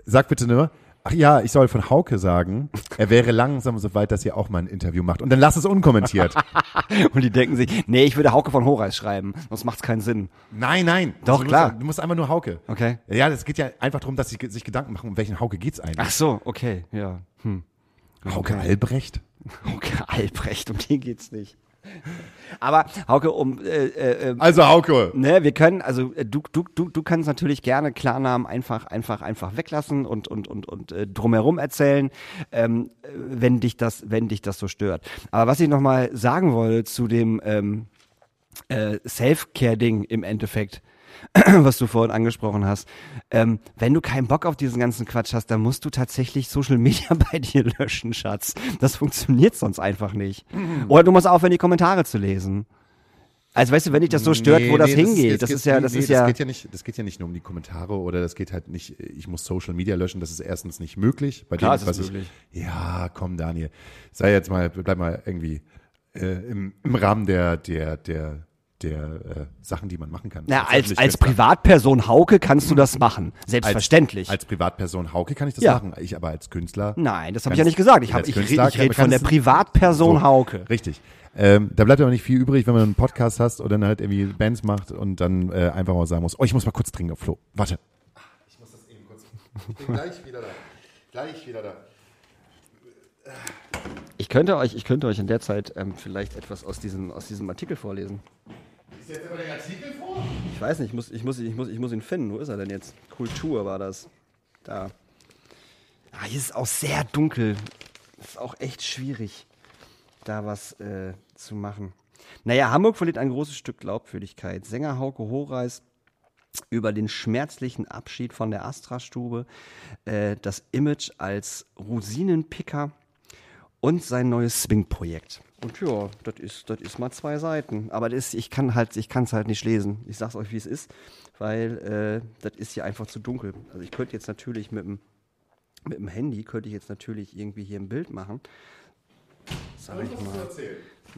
sag bitte nur, ach ja, ich soll von Hauke sagen, er wäre langsam so weit, dass ihr auch mal ein Interview macht. Und dann lass es unkommentiert. Und die denken sich, nee, ich würde Hauke von Horeis schreiben, sonst macht's keinen Sinn. nein, nein. Doch, du klar. Musst, du musst einfach nur Hauke. Okay. Ja, das geht ja einfach darum, dass sie sich Gedanken machen, um welchen Hauke geht's eigentlich. Ach so, okay, ja. Hm. Hauke Albrecht? Hauke Albrecht, um den geht's nicht. Aber Hauke, um äh, äh, äh, Also Hauke. Ne, wir können, also äh, du, du, du, du kannst natürlich gerne Klarnamen einfach, einfach, einfach weglassen und, und, und, und äh, drumherum erzählen, ähm, äh, wenn dich das, wenn dich das so stört. Aber was ich nochmal sagen wollte zu dem ähm, äh, Self-Care-Ding im Endeffekt, was du vorhin angesprochen hast. Ähm, wenn du keinen Bock auf diesen ganzen Quatsch hast, dann musst du tatsächlich Social Media bei dir löschen, Schatz. Das funktioniert sonst einfach nicht. Oder du musst aufhören, die Kommentare zu lesen. Also weißt du, wenn dich das so stört, wo das hingeht, das, geht- ist ja, das nee, ist ja, geht ja nicht, das geht ja nicht nur um die Kommentare oder das geht halt nicht, ich muss Social Media löschen, das ist erstens nicht möglich. Bei Klar dem, ist was möglich. Ich, ja, komm Daniel, sei jetzt mal, bleib mal irgendwie äh, im, im Rahmen der, der, der, der äh, Sachen, die man machen kann. na, als, als. Privatperson Hauke kannst du das machen. Selbstverständlich. Als Privatperson Hauke kann ich das Ja. machen, ich aber als Künstler. Nein, das habe ich ja nicht gesagt. Ich, hab, als ich, Künstler ich rede von der Privatperson So, Hauke. Richtig. Ähm, da bleibt aber nicht viel übrig, wenn man einen Podcast hast oder dann halt irgendwie Bands macht und dann äh, einfach mal sagen muss, oh, ich muss mal kurz trinken, Flo. Warte. Ich muss das eben kurz. Ich bin gleich wieder da. Gleich wieder da. Ich könnte euch, ich könnte euch in der Zeit ähm, vielleicht etwas aus diesem, aus diesem Artikel vorlesen. Ist jetzt aber der Artikel vor? Ich weiß nicht, ich muss, ich muss, ich muss, ich muss ihn finden. Wo ist er denn jetzt? Kultur war das. Da. Ah, hier ist es auch sehr dunkel. Ist auch echt schwierig, da was äh, zu machen. Naja, Hamburg verliert ein großes Stück Glaubwürdigkeit. Sänger Hauke Horeis über den schmerzlichen Abschied von der Astra-Stube, äh, das Image als Rosinenpicker und sein neues Swing-Projekt. Und ja, das ist, das ist mal zwei Seiten. Aber das ist, ich kann halt, ich kann es halt nicht lesen. Ich sag's euch, wie es ist, weil äh, das ist hier einfach zu dunkel. Also ich könnte jetzt natürlich mit dem, mit dem Handy könnte ich jetzt natürlich irgendwie hier ein Bild machen. Sag ich mal.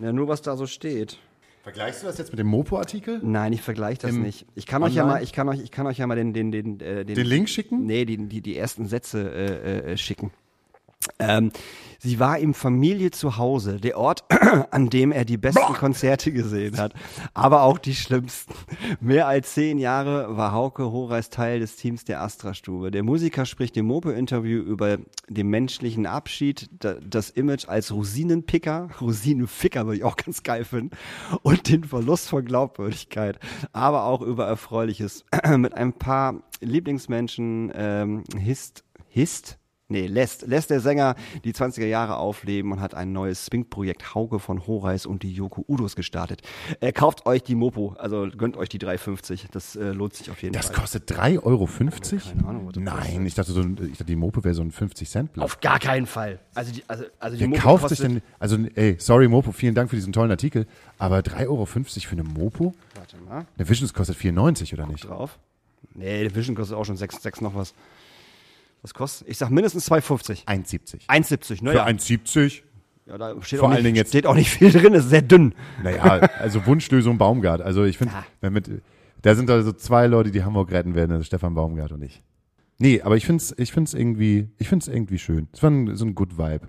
Ja, nur was da so steht. Vergleichst du das jetzt mit dem Mopo-Artikel? Nein, ich vergleiche das Im nicht. Ich kann euch ja mal, ich kann euch, ich kann euch ja mal den, den, den, äh, Den Link schicken? Nee, die, die, die ersten Sätze äh, äh, schicken. Ähm, sie war ihm Familie zu Hause, der Ort, an dem er die besten Konzerte gesehen hat, aber auch die schlimmsten. Mehr als zehn Jahre war Hauke Horeis Teil des Teams der Astra-Stube. Der Musiker spricht im Mopo-Interview über den menschlichen Abschied, da, das Image als Rosinenpicker, Rosinenficker würde ich auch ganz geil finden, und den Verlust von Glaubwürdigkeit, aber auch über Erfreuliches. Mit ein paar Lieblingsmenschen, ähm, Hist, Hist, Nee, lässt, lässt der Sänger die 20er Jahre aufleben und hat ein neues Swing-Projekt Hauke von Horeis und die Yoko Udos gestartet. Äh, kauft euch die Mopo, also gönnt euch die 3,50. Das äh, lohnt sich auf jeden Das Fall. kostet 3,50 Euro? Keine Ahnung, was das Nein, ich dachte, so, ich dachte, die Mopo wäre so ein 50-Cent-Blatt. Auf gar keinen Fall. Also die, also, also die Wer Mopo kauft kostet, sich denn, also ey, sorry Mopo, vielen Dank für diesen tollen Artikel, aber 3,50 Euro für eine Mopo? Warte mal, Eine Visions kostet 4,90 oder nicht? drauf. Nee, der Vision kostet auch schon 6, 6 noch was. Was kostet? Ich sag mindestens 2,50. 1,70. 1,70, Für naja. 1,70? Ja, da steht, vor auch allen nicht, Dingen jetzt- steht auch nicht viel drin, ist sehr dünn. Naja, also Wunschlösung Baumgart. Also ich finde, wenn mit, da sind also zwei Leute, die Hamburg retten werden, das ist Stefan Baumgart und ich. Nee, aber ich finde es ich find's irgendwie, ich find's irgendwie schön. Es war ein, so ein Good Vibe.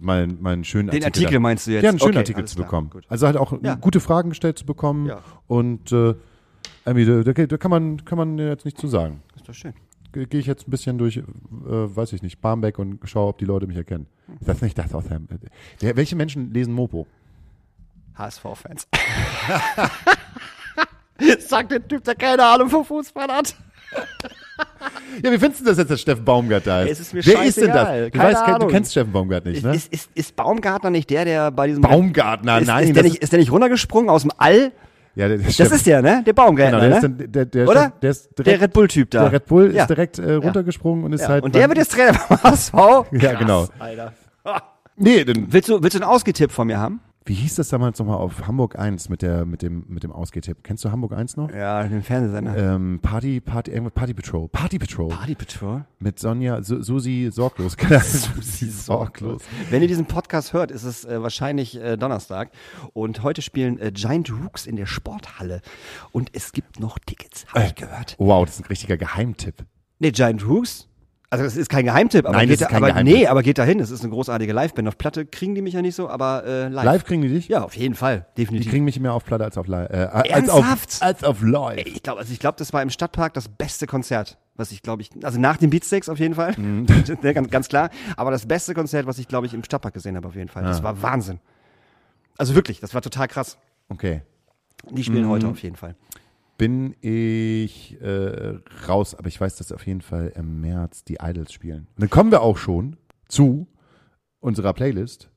Mal, mal einen schönen Den Artikel. Artikel da- meinst du jetzt? Ja, einen schönen Okay, Artikel alles zu klar, bekommen. gut. Also halt auch Ja. gute Fragen gestellt zu bekommen. Ja. Und äh, irgendwie, da, da, da kann man, kann man jetzt nicht zu sagen. Ist doch schön. Gehe geh ich jetzt ein bisschen durch, äh, weiß ich nicht, Barmbek und schaue, ob die Leute mich erkennen. Ist das nicht das aus dem, der, Welche Menschen lesen Mopo? HSV-Fans. Sagt der Typ, der keine Ahnung vom Fußball hat. Ja, wie findest du das jetzt, dass Steffen Baumgart da ist? Es ist mir Wer ist denn das? Du, Keine weißt, du kennst Steffen Baumgart nicht, ne? Ist, ist, ist Baumgartner nicht der, der bei diesem Baumgartner, ist, nein. ist, der nicht, ist der nicht runtergesprungen aus dem All? Ja, der, der Das ist der, ne? Der Baumgärtner, genau, der, ne? ist dann, der, der, Oder? Der, ist direkt, der Red Bull-Typ da. Der Red Bull Ja. ist direkt äh, runtergesprungen und ist ja. halt. Und der wird jetzt Trainer beim HSV? Ja, genau. Alter. Nee, denn, Willst du, willst du einen Ausgetipp von mir haben? Wie hieß das damals nochmal auf Hamburg 1 mit, der, mit dem, mit dem Ausgehtipp? Kennst du Hamburg 1 noch? Ja, den Fernsehsender. Ähm, Party, Party, Party Patrol. Party Patrol. Party Patrol. Mit Sonja, Su Susi Sorglos. Susi Sorglos. Wenn ihr diesen Podcast hört, ist es äh, wahrscheinlich äh, Donnerstag. Und heute spielen äh, Giant Rooks in der Sporthalle. Und es gibt noch Tickets, habe Äh. ich gehört. Wow, das ist ein richtiger Geheimtipp. Nee, Giant Rooks. Also das ist kein Geheimtipp, aber Nein, geht da, kein aber Geheimtipp. nee, aber geht dahin. Das ist eine großartige Liveband. Auf Platte kriegen die mich ja nicht so, aber äh, live. Live kriegen die dich? Ja, auf jeden Fall, Die definitiv. kriegen mich mehr auf Platte als auf live. Äh, als Ernsthaft? auf, als auf live. Ich glaube, also ich glaube, das war im Stadtpark das beste Konzert, was ich glaube ich, also nach den Beatsteaks auf jeden Fall, Mhm. Ganz, ganz klar. Aber das beste Konzert, was ich glaube ich im Stadtpark gesehen habe auf jeden Fall. Das war Wahnsinn. Also wirklich, das war total krass. Okay. Die spielen Mhm. heute auf jeden Fall. Bin ich äh, raus, aber ich weiß, dass auf jeden Fall im März die Idols spielen. Und dann kommen wir auch schon zu unserer Playlist,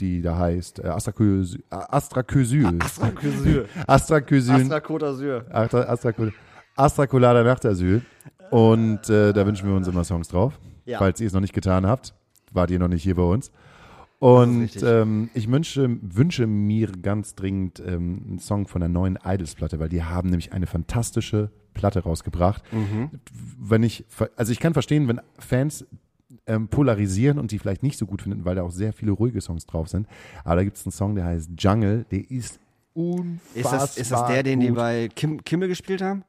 die da heißt äh, Astrakösyl. Astrakösyl. Astrakösyl. Astrakösyl. Astra Côte d'Azur. Astra, Astra, Astrakulada Nachtasyl. Und äh, da wünschen wir uns immer Songs drauf. Ja. Falls ihr es noch nicht getan habt, wart ihr noch nicht hier bei uns. Und ähm, ich wünsche, wünsche mir ganz dringend ähm, einen Song von der neuen Idols-Platte, weil die haben nämlich eine fantastische Platte rausgebracht. Mhm. Wenn ich, also ich kann verstehen, wenn Fans ähm, polarisieren und die vielleicht nicht so gut finden, weil da auch sehr viele ruhige Songs drauf sind. Aber da gibt es einen Song, der heißt Jungle, der ist unfassbar Ist das, ist das der, den die gut. bei Kim, Kimmel gespielt haben?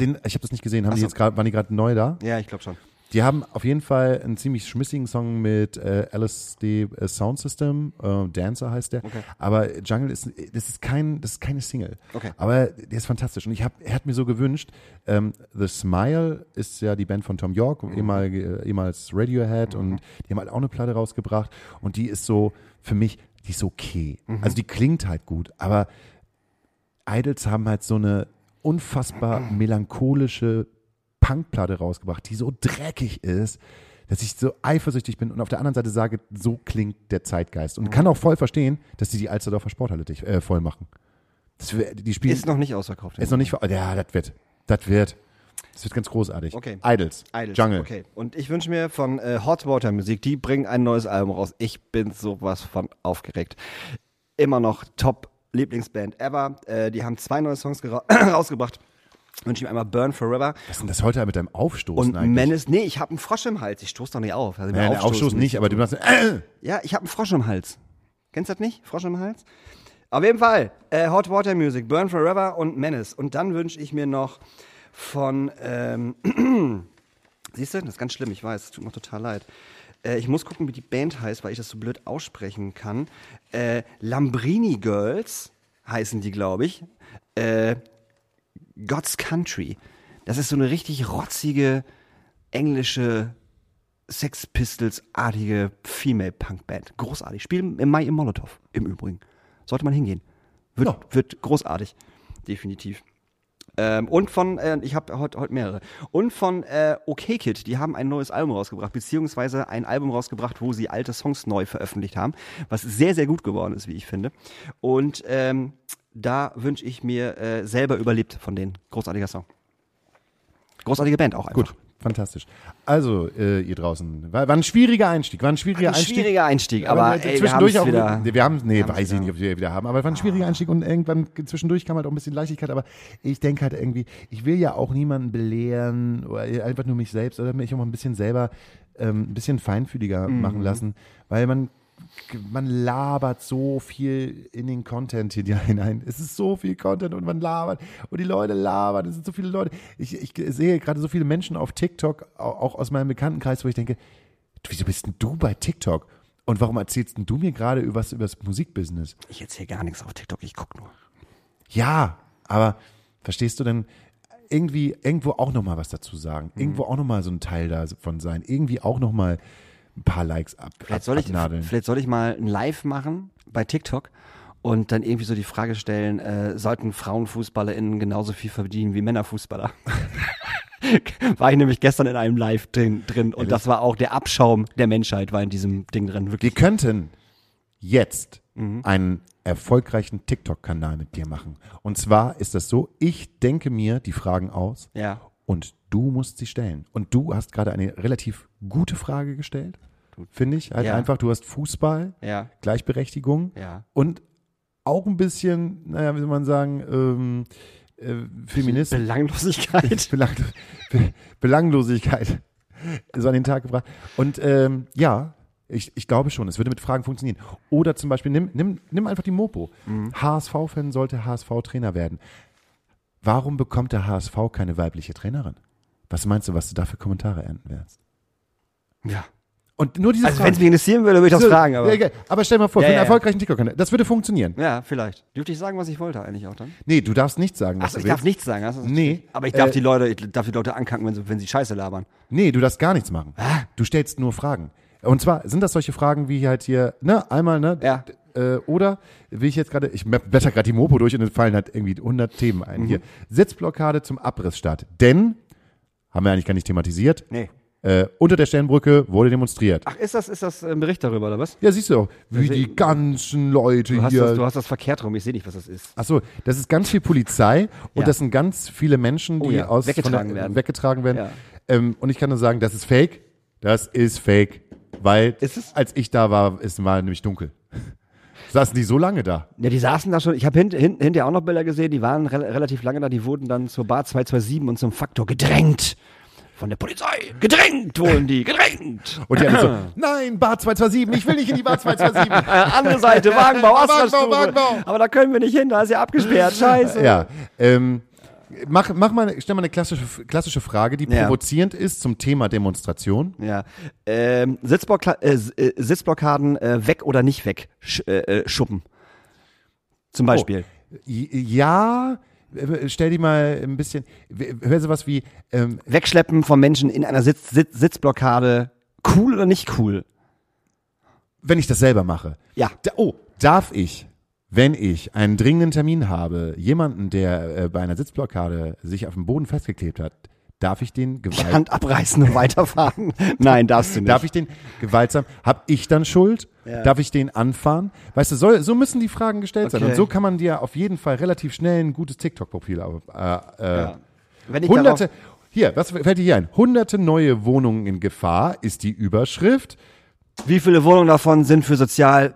Den, ich habe das nicht gesehen. Haben Ach die so. jetzt gerade, waren die gerade neu da? Ja, ich glaube schon. Die haben auf jeden Fall einen ziemlich schmissigen Song mit äh, LSD äh, Sound System, äh, Dancer heißt der. Okay. Aber Jungle ist, das ist kein, das ist keine Single. Okay. Aber der ist fantastisch. Und ich habe, er hat mir so gewünscht, ähm, The Smile ist ja die Band von Tom York, Mhm. ehemalige, ehemals Radiohead und die haben halt auch eine Platte rausgebracht und die ist so, für mich, die ist okay. Mhm. Also die klingt halt gut, aber Idols haben halt so eine unfassbar melancholische Punkplatte rausgebracht, die so dreckig ist, dass ich so eifersüchtig bin und auf der anderen Seite sage, so klingt der Zeitgeist. Und kann auch voll verstehen, dass die die Alsterdorfer Sporthalle dich, äh, voll machen. Das, die spielen, Ist noch nicht ausverkauft. ist noch nicht, ja, das wird, das wird, das wird ganz großartig. Okay. Idols, Idols. Jungle. Okay. Und ich wünsche mir von äh, Hot Water Musik, die bringen ein neues Album raus. Ich bin sowas von aufgeregt. Immer noch Top Lieblingsband ever. Äh, die haben zwei neue Songs rausgebracht. Wünsche mir einmal Burn Forever Was ist denn das heute mit deinem Aufstoßen und eigentlich? Menace. Nee, ich habe einen Frosch im Hals. Ich stoß doch nicht auf. Also ja, aufstoßen Aufstoß nicht, aber du machst, äh, Ja, ich habe einen Frosch im Hals. Kennst du das nicht? Frosch im Hals? Auf jeden Fall. Äh, Hot Water Music, Burn Forever und Menace. Und dann wünsche ich mir noch von, ähm, siehst du, das ist ganz schlimm, ich weiß, es tut mir total leid. Äh, ich muss gucken, wie die Band heißt, weil ich das so blöd aussprechen kann. Äh, Lambrini Girls heißen die, glaube ich. Äh, God's Country. Das ist so eine richtig rotzige englische Sex Pistols-artige Female-Punk-Band. Großartig. Spielen im Mai im Molotow, im Übrigen. Sollte man hingehen. Wird, Ja. wird großartig. Definitiv. Ähm, und von, äh, ich habe heute heute mehrere. Und von äh, OK Kid, die haben ein neues Album rausgebracht, beziehungsweise ein Album rausgebracht, wo sie alte Songs neu veröffentlicht haben, was sehr, sehr gut geworden ist, wie ich finde. Und ähm, da wünsche ich mir äh, selber überlebt von denen. Großartiger Song. Großartige Band auch einfach. Gut, Fantastisch. Also, äh, ihr draußen, war, war ein schwieriger Einstieg, war ein schwieriger Ein Einstieg. schwieriger Einstieg, aber, äh, ey, wir zwischendurch haben's auch, wieder. nee, wir haben, nee, haben's weiß ich nicht, ob wir wieder haben, aber es war ein schwieriger Einstieg und irgendwann zwischendurch kam halt auch ein bisschen Leichtigkeit, aber ich denke halt irgendwie, ich will ja auch niemanden belehren oder einfach nur mich selbst oder mich auch mal ein bisschen selber ähm, ein bisschen feinfühliger Mhm. machen lassen, weil man man labert so viel in den Content hier hinein. Es ist so viel Content und man labert und die Leute labern. Es sind so viele Leute. Ich, ich sehe gerade so viele Menschen auf TikTok, au- auch aus meinem Bekanntenkreis, wo ich denke, wieso bist denn du bei TikTok? Und warum erzählst denn du mir gerade über was über das Musikbusiness? Ich erzähle gar nichts auf TikTok, ich guck nur. Ja, aber verstehst du denn irgendwie irgendwo auch noch mal was dazu sagen? Mhm. Irgendwo auch noch mal so ein Teil davon sein? Irgendwie auch noch mal ein paar Likes ab, Vielleicht soll, ich, abnadeln? vielleicht soll ich mal ein Live machen bei TikTok und dann irgendwie so die Frage stellen, äh, sollten FrauenfußballerInnen genauso viel verdienen wie Männerfußballer? war ich nämlich gestern in einem Live drin, drin und das war auch der Abschaum der Menschheit war in diesem Ding drin. Wir Wirklich. könnten jetzt Mhm. einen erfolgreichen TikTok-Kanal mit dir machen. Und zwar ist das so, ich denke mir die Fragen aus Ja. Und du musst sie stellen. Und du hast gerade eine relativ gute Frage gestellt, finde ich. Halt Ja. einfach, du hast Fußball, Ja. Gleichberechtigung Ja. und auch ein bisschen, naja, wie soll man sagen, ähm, äh, Feminismus. Belanglosigkeit. Belang Be Belanglosigkeit so an den Tag gebracht. Und ähm, ja, ich, ich glaube schon, es würde mit Fragen funktionieren. Oder zum Beispiel, nimm, nimm, nimm einfach die Mopo. HSV-Fan sollte HSV-Trainer werden. Warum bekommt der HSV keine weibliche Trainerin? Was meinst du, was du da für Kommentare ernten wirst? ja. Und nur diese Also wenn es mich interessieren würde, würde ich das So, fragen, aber. Ja, aber stell dir mal vor, Ja, für einen ja, erfolgreichen TikTok-Kanal, das würde funktionieren. Ja, vielleicht. Dürfte ich sagen, was ich wollte eigentlich auch dann? Nee, du darfst nicht sagen, was Achso, du ich willst. darf nichts sagen. Das ist Nee, Aber ich darf äh, die Leute, ich darf die Leute ankacken, wenn sie, wenn sie Scheiße labern. Nee, du darfst gar nichts machen. Du stellst nur Fragen. Und zwar sind das solche Fragen wie halt hier, ne, einmal, ne? Ja. Äh, oder, wie ich jetzt gerade, ich blätter gerade die Mopo durch und es fallen halt irgendwie 100 Themen ein. Hier, Sitzblockade zum Abrissstart. Denn, haben wir eigentlich gar nicht thematisiert, Nee. äh, unter der Sternbrücke wurde demonstriert. Ach, ist das, ist das ein Bericht darüber, oder was? Ja, siehst du auch, wie Deswegen- die ganzen Leute Du hier. das, du hast das verkehrt rum, ich sehe nicht, was das ist. Ach so, das ist ganz viel Polizei und Ja. das sind ganz viele Menschen, die Oh ja, aus weggetragen der, werden. weggetragen werden. Ja. Ähm, und ich kann nur sagen, das ist fake. Das ist fake, weil als ich da war, es war nämlich dunkel. Saßen die so lange da? Ja, die saßen da schon, ich habe hint, hint, hinterher auch noch Bilder gesehen, die waren rel relativ lange da, die wurden dann zur Bar 227 und zum Faktor gedrängt. Von der Polizei. Gedrängt wurden die, gedrängt. Und die alle so, nein, Bar 227, ich will nicht in die Bar 227. Äh, andere Seite, Wagenbau, Wagenbau. Wagenbau. Aber da können wir nicht hin, da ist ja abgesperrt, scheiße. ja, ähm, mach, mach mal, stell mal eine klassische, klassische Frage, die Ja. provozierend ist zum Thema Demonstration. Ja. Ähm, Sitzblockla äh, äh, Sitzblockaden äh, weg oder nicht weg sch äh, äh, schuppen. Zum Beispiel. J- Ja, stell die mal ein bisschen, hör sowas wie, ähm, Wegschleppen von Menschen in einer Sitz Sitz Sitzblockade. Cool oder nicht cool? wenn ich das selber mache. Ja. Da, oh, darf ich, wenn ich einen dringenden Termin habe, jemanden, der äh, bei einer Sitzblockade sich auf dem Boden festgeklebt hat, darf ich den Die gewalt, Hand abreißen und weiterfahren? Nein, darfst du nicht. darf ich den gewaltsam, hab ich dann Schuld? Ja. Darf ich den anfahren? Weißt du, soll, so müssen die Fragen gestellt sein. Okay. Und so kann man dir auf jeden Fall relativ schnell ein gutes TikTok-Profil auf. Äh, äh, ja. Wenn ich Hunderte, hier, was fällt dir hier ein? Hunderte neue Wohnungen in Gefahr ist die Überschrift. wie viele Wohnungen davon sind für sozial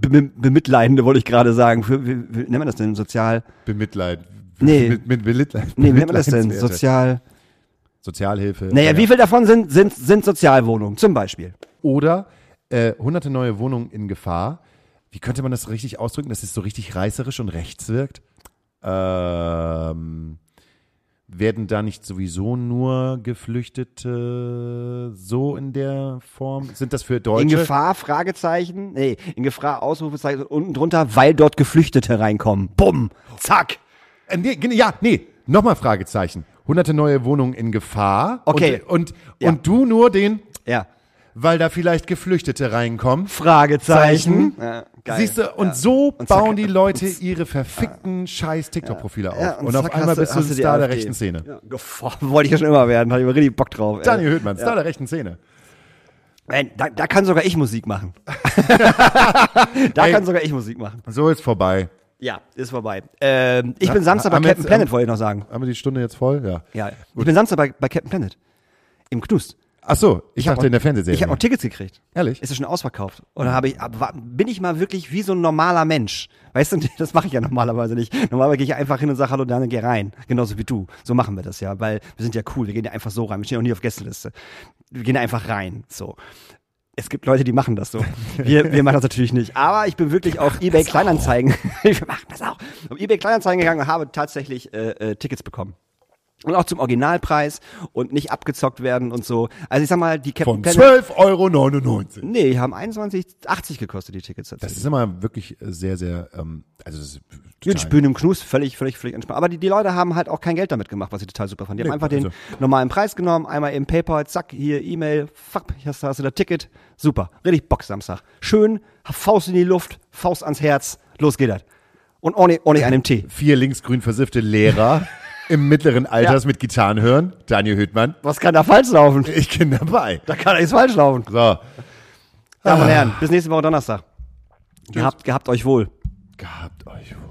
bemitleidende, wollte ich gerade sagen. Für, wie, wie nennt man das denn? Sozial. Bemitleid. Nee. Mit, mit, Bemitleid, Nee, wie nennt man das denn? Sozial. Sozialhilfe. Naja, Ja. wie viel davon sind, sind, sind Sozialwohnungen? Zum Beispiel. Oder äh, hunderte neue Wohnungen in Gefahr. Wie könnte man das richtig ausdrücken, dass es so richtig reißerisch und rechts wirkt? Ähm, werden da nicht sowieso nur Geflüchtete so in der Form? Sind das für Deutsche? In Gefahr, Fragezeichen. Nee, in Gefahr, Ausrufezeichen unten drunter, weil dort Geflüchtete reinkommen. Bumm, zack. Äh, nee, ja, nee, nochmal Fragezeichen. Hunderte neue Wohnungen in Gefahr. Okay. Und, und, Ja. und du nur den, Ja. Weil da vielleicht Geflüchtete reinkommen. Fragezeichen. Ja, geil. Siehst du, und Ja. so Und zack- bauen die Leute ihre verfickten scheiß TikTok-Profile auf. Ja, und, auf einmal du- bist du ein Star der rechten Szene. Ja, wollte ich ja schon immer werden, hatte ich immer richtig Bock drauf. ey. Daniel Höhtmann, Star der rechten Szene. Ey, da, da kann sogar ich Musik machen. da Ey. kann sogar ich Musik machen. So ist vorbei. Ja, ist vorbei. Ähm, ich Ha- bin Samstag bei Captain jetzt, Planet, wollte ich noch sagen. Haben wir die Stunde jetzt voll? Ja. Ja, ich bin Samstag bei, bei Captain Planet. Im Knust. Ach so, ich, hab dachte auch- in der Fernsehserie. Ich habe auch Tickets gekriegt. Ehrlich? Ist es schon ausverkauft? Oder habe ich, bin ich mal wirklich wie so ein normaler Mensch? Weißt du, das mache ich ja normalerweise nicht. Normalerweise gehe ich einfach hin und sage, hallo Daniel, geh rein. Genauso wie du. So machen wir das ja, weil wir sind ja cool. Wir gehen ja einfach so rein. Wir stehen auch nie auf Gästeliste. Wir gehen ja einfach rein. So. Es gibt Leute, die machen das so. Wir, wir machen das natürlich nicht. Aber ich bin wirklich auf eBay Kleinanzeigen. wir machen das auch. Auf eBay Kleinanzeigen gegangen und habe tatsächlich äh, äh, Tickets bekommen. Und auch zum Originalpreis und nicht abgezockt werden und so. Also ich sag mal, die Captain Von Planet. 12,99 Euro. Nee, die haben 21,80 gekostet, die Tickets Das ist immer wirklich sehr, sehr, ähm, also das ist Die total, spielen im Knus völlig, völlig, völlig entspannt. Aber die, die Leute haben halt auch kein Geld damit gemacht, was ich total super fand. Die haben Nee, einfach den also- normalen Preis genommen, einmal im PayPal, zack, hier E-Mail, fuck, hier hast du, hast du das Ticket. Super, richtig Bock Samstag. Schön, Faust in die Luft, Faust ans Herz, los geht das. Und ohne, ohne einen Tee. vier linksgrün versiffte Lehrer im mittleren Alters mit Gitarren hören. Daniel Hüttmann, Was kann da falsch laufen? ich bin dabei. Da kann nichts falsch laufen. So, Damen und Herren, bis nächste Woche Donnerstag. Gehabt, gehabt euch wohl. gehabt euch wohl.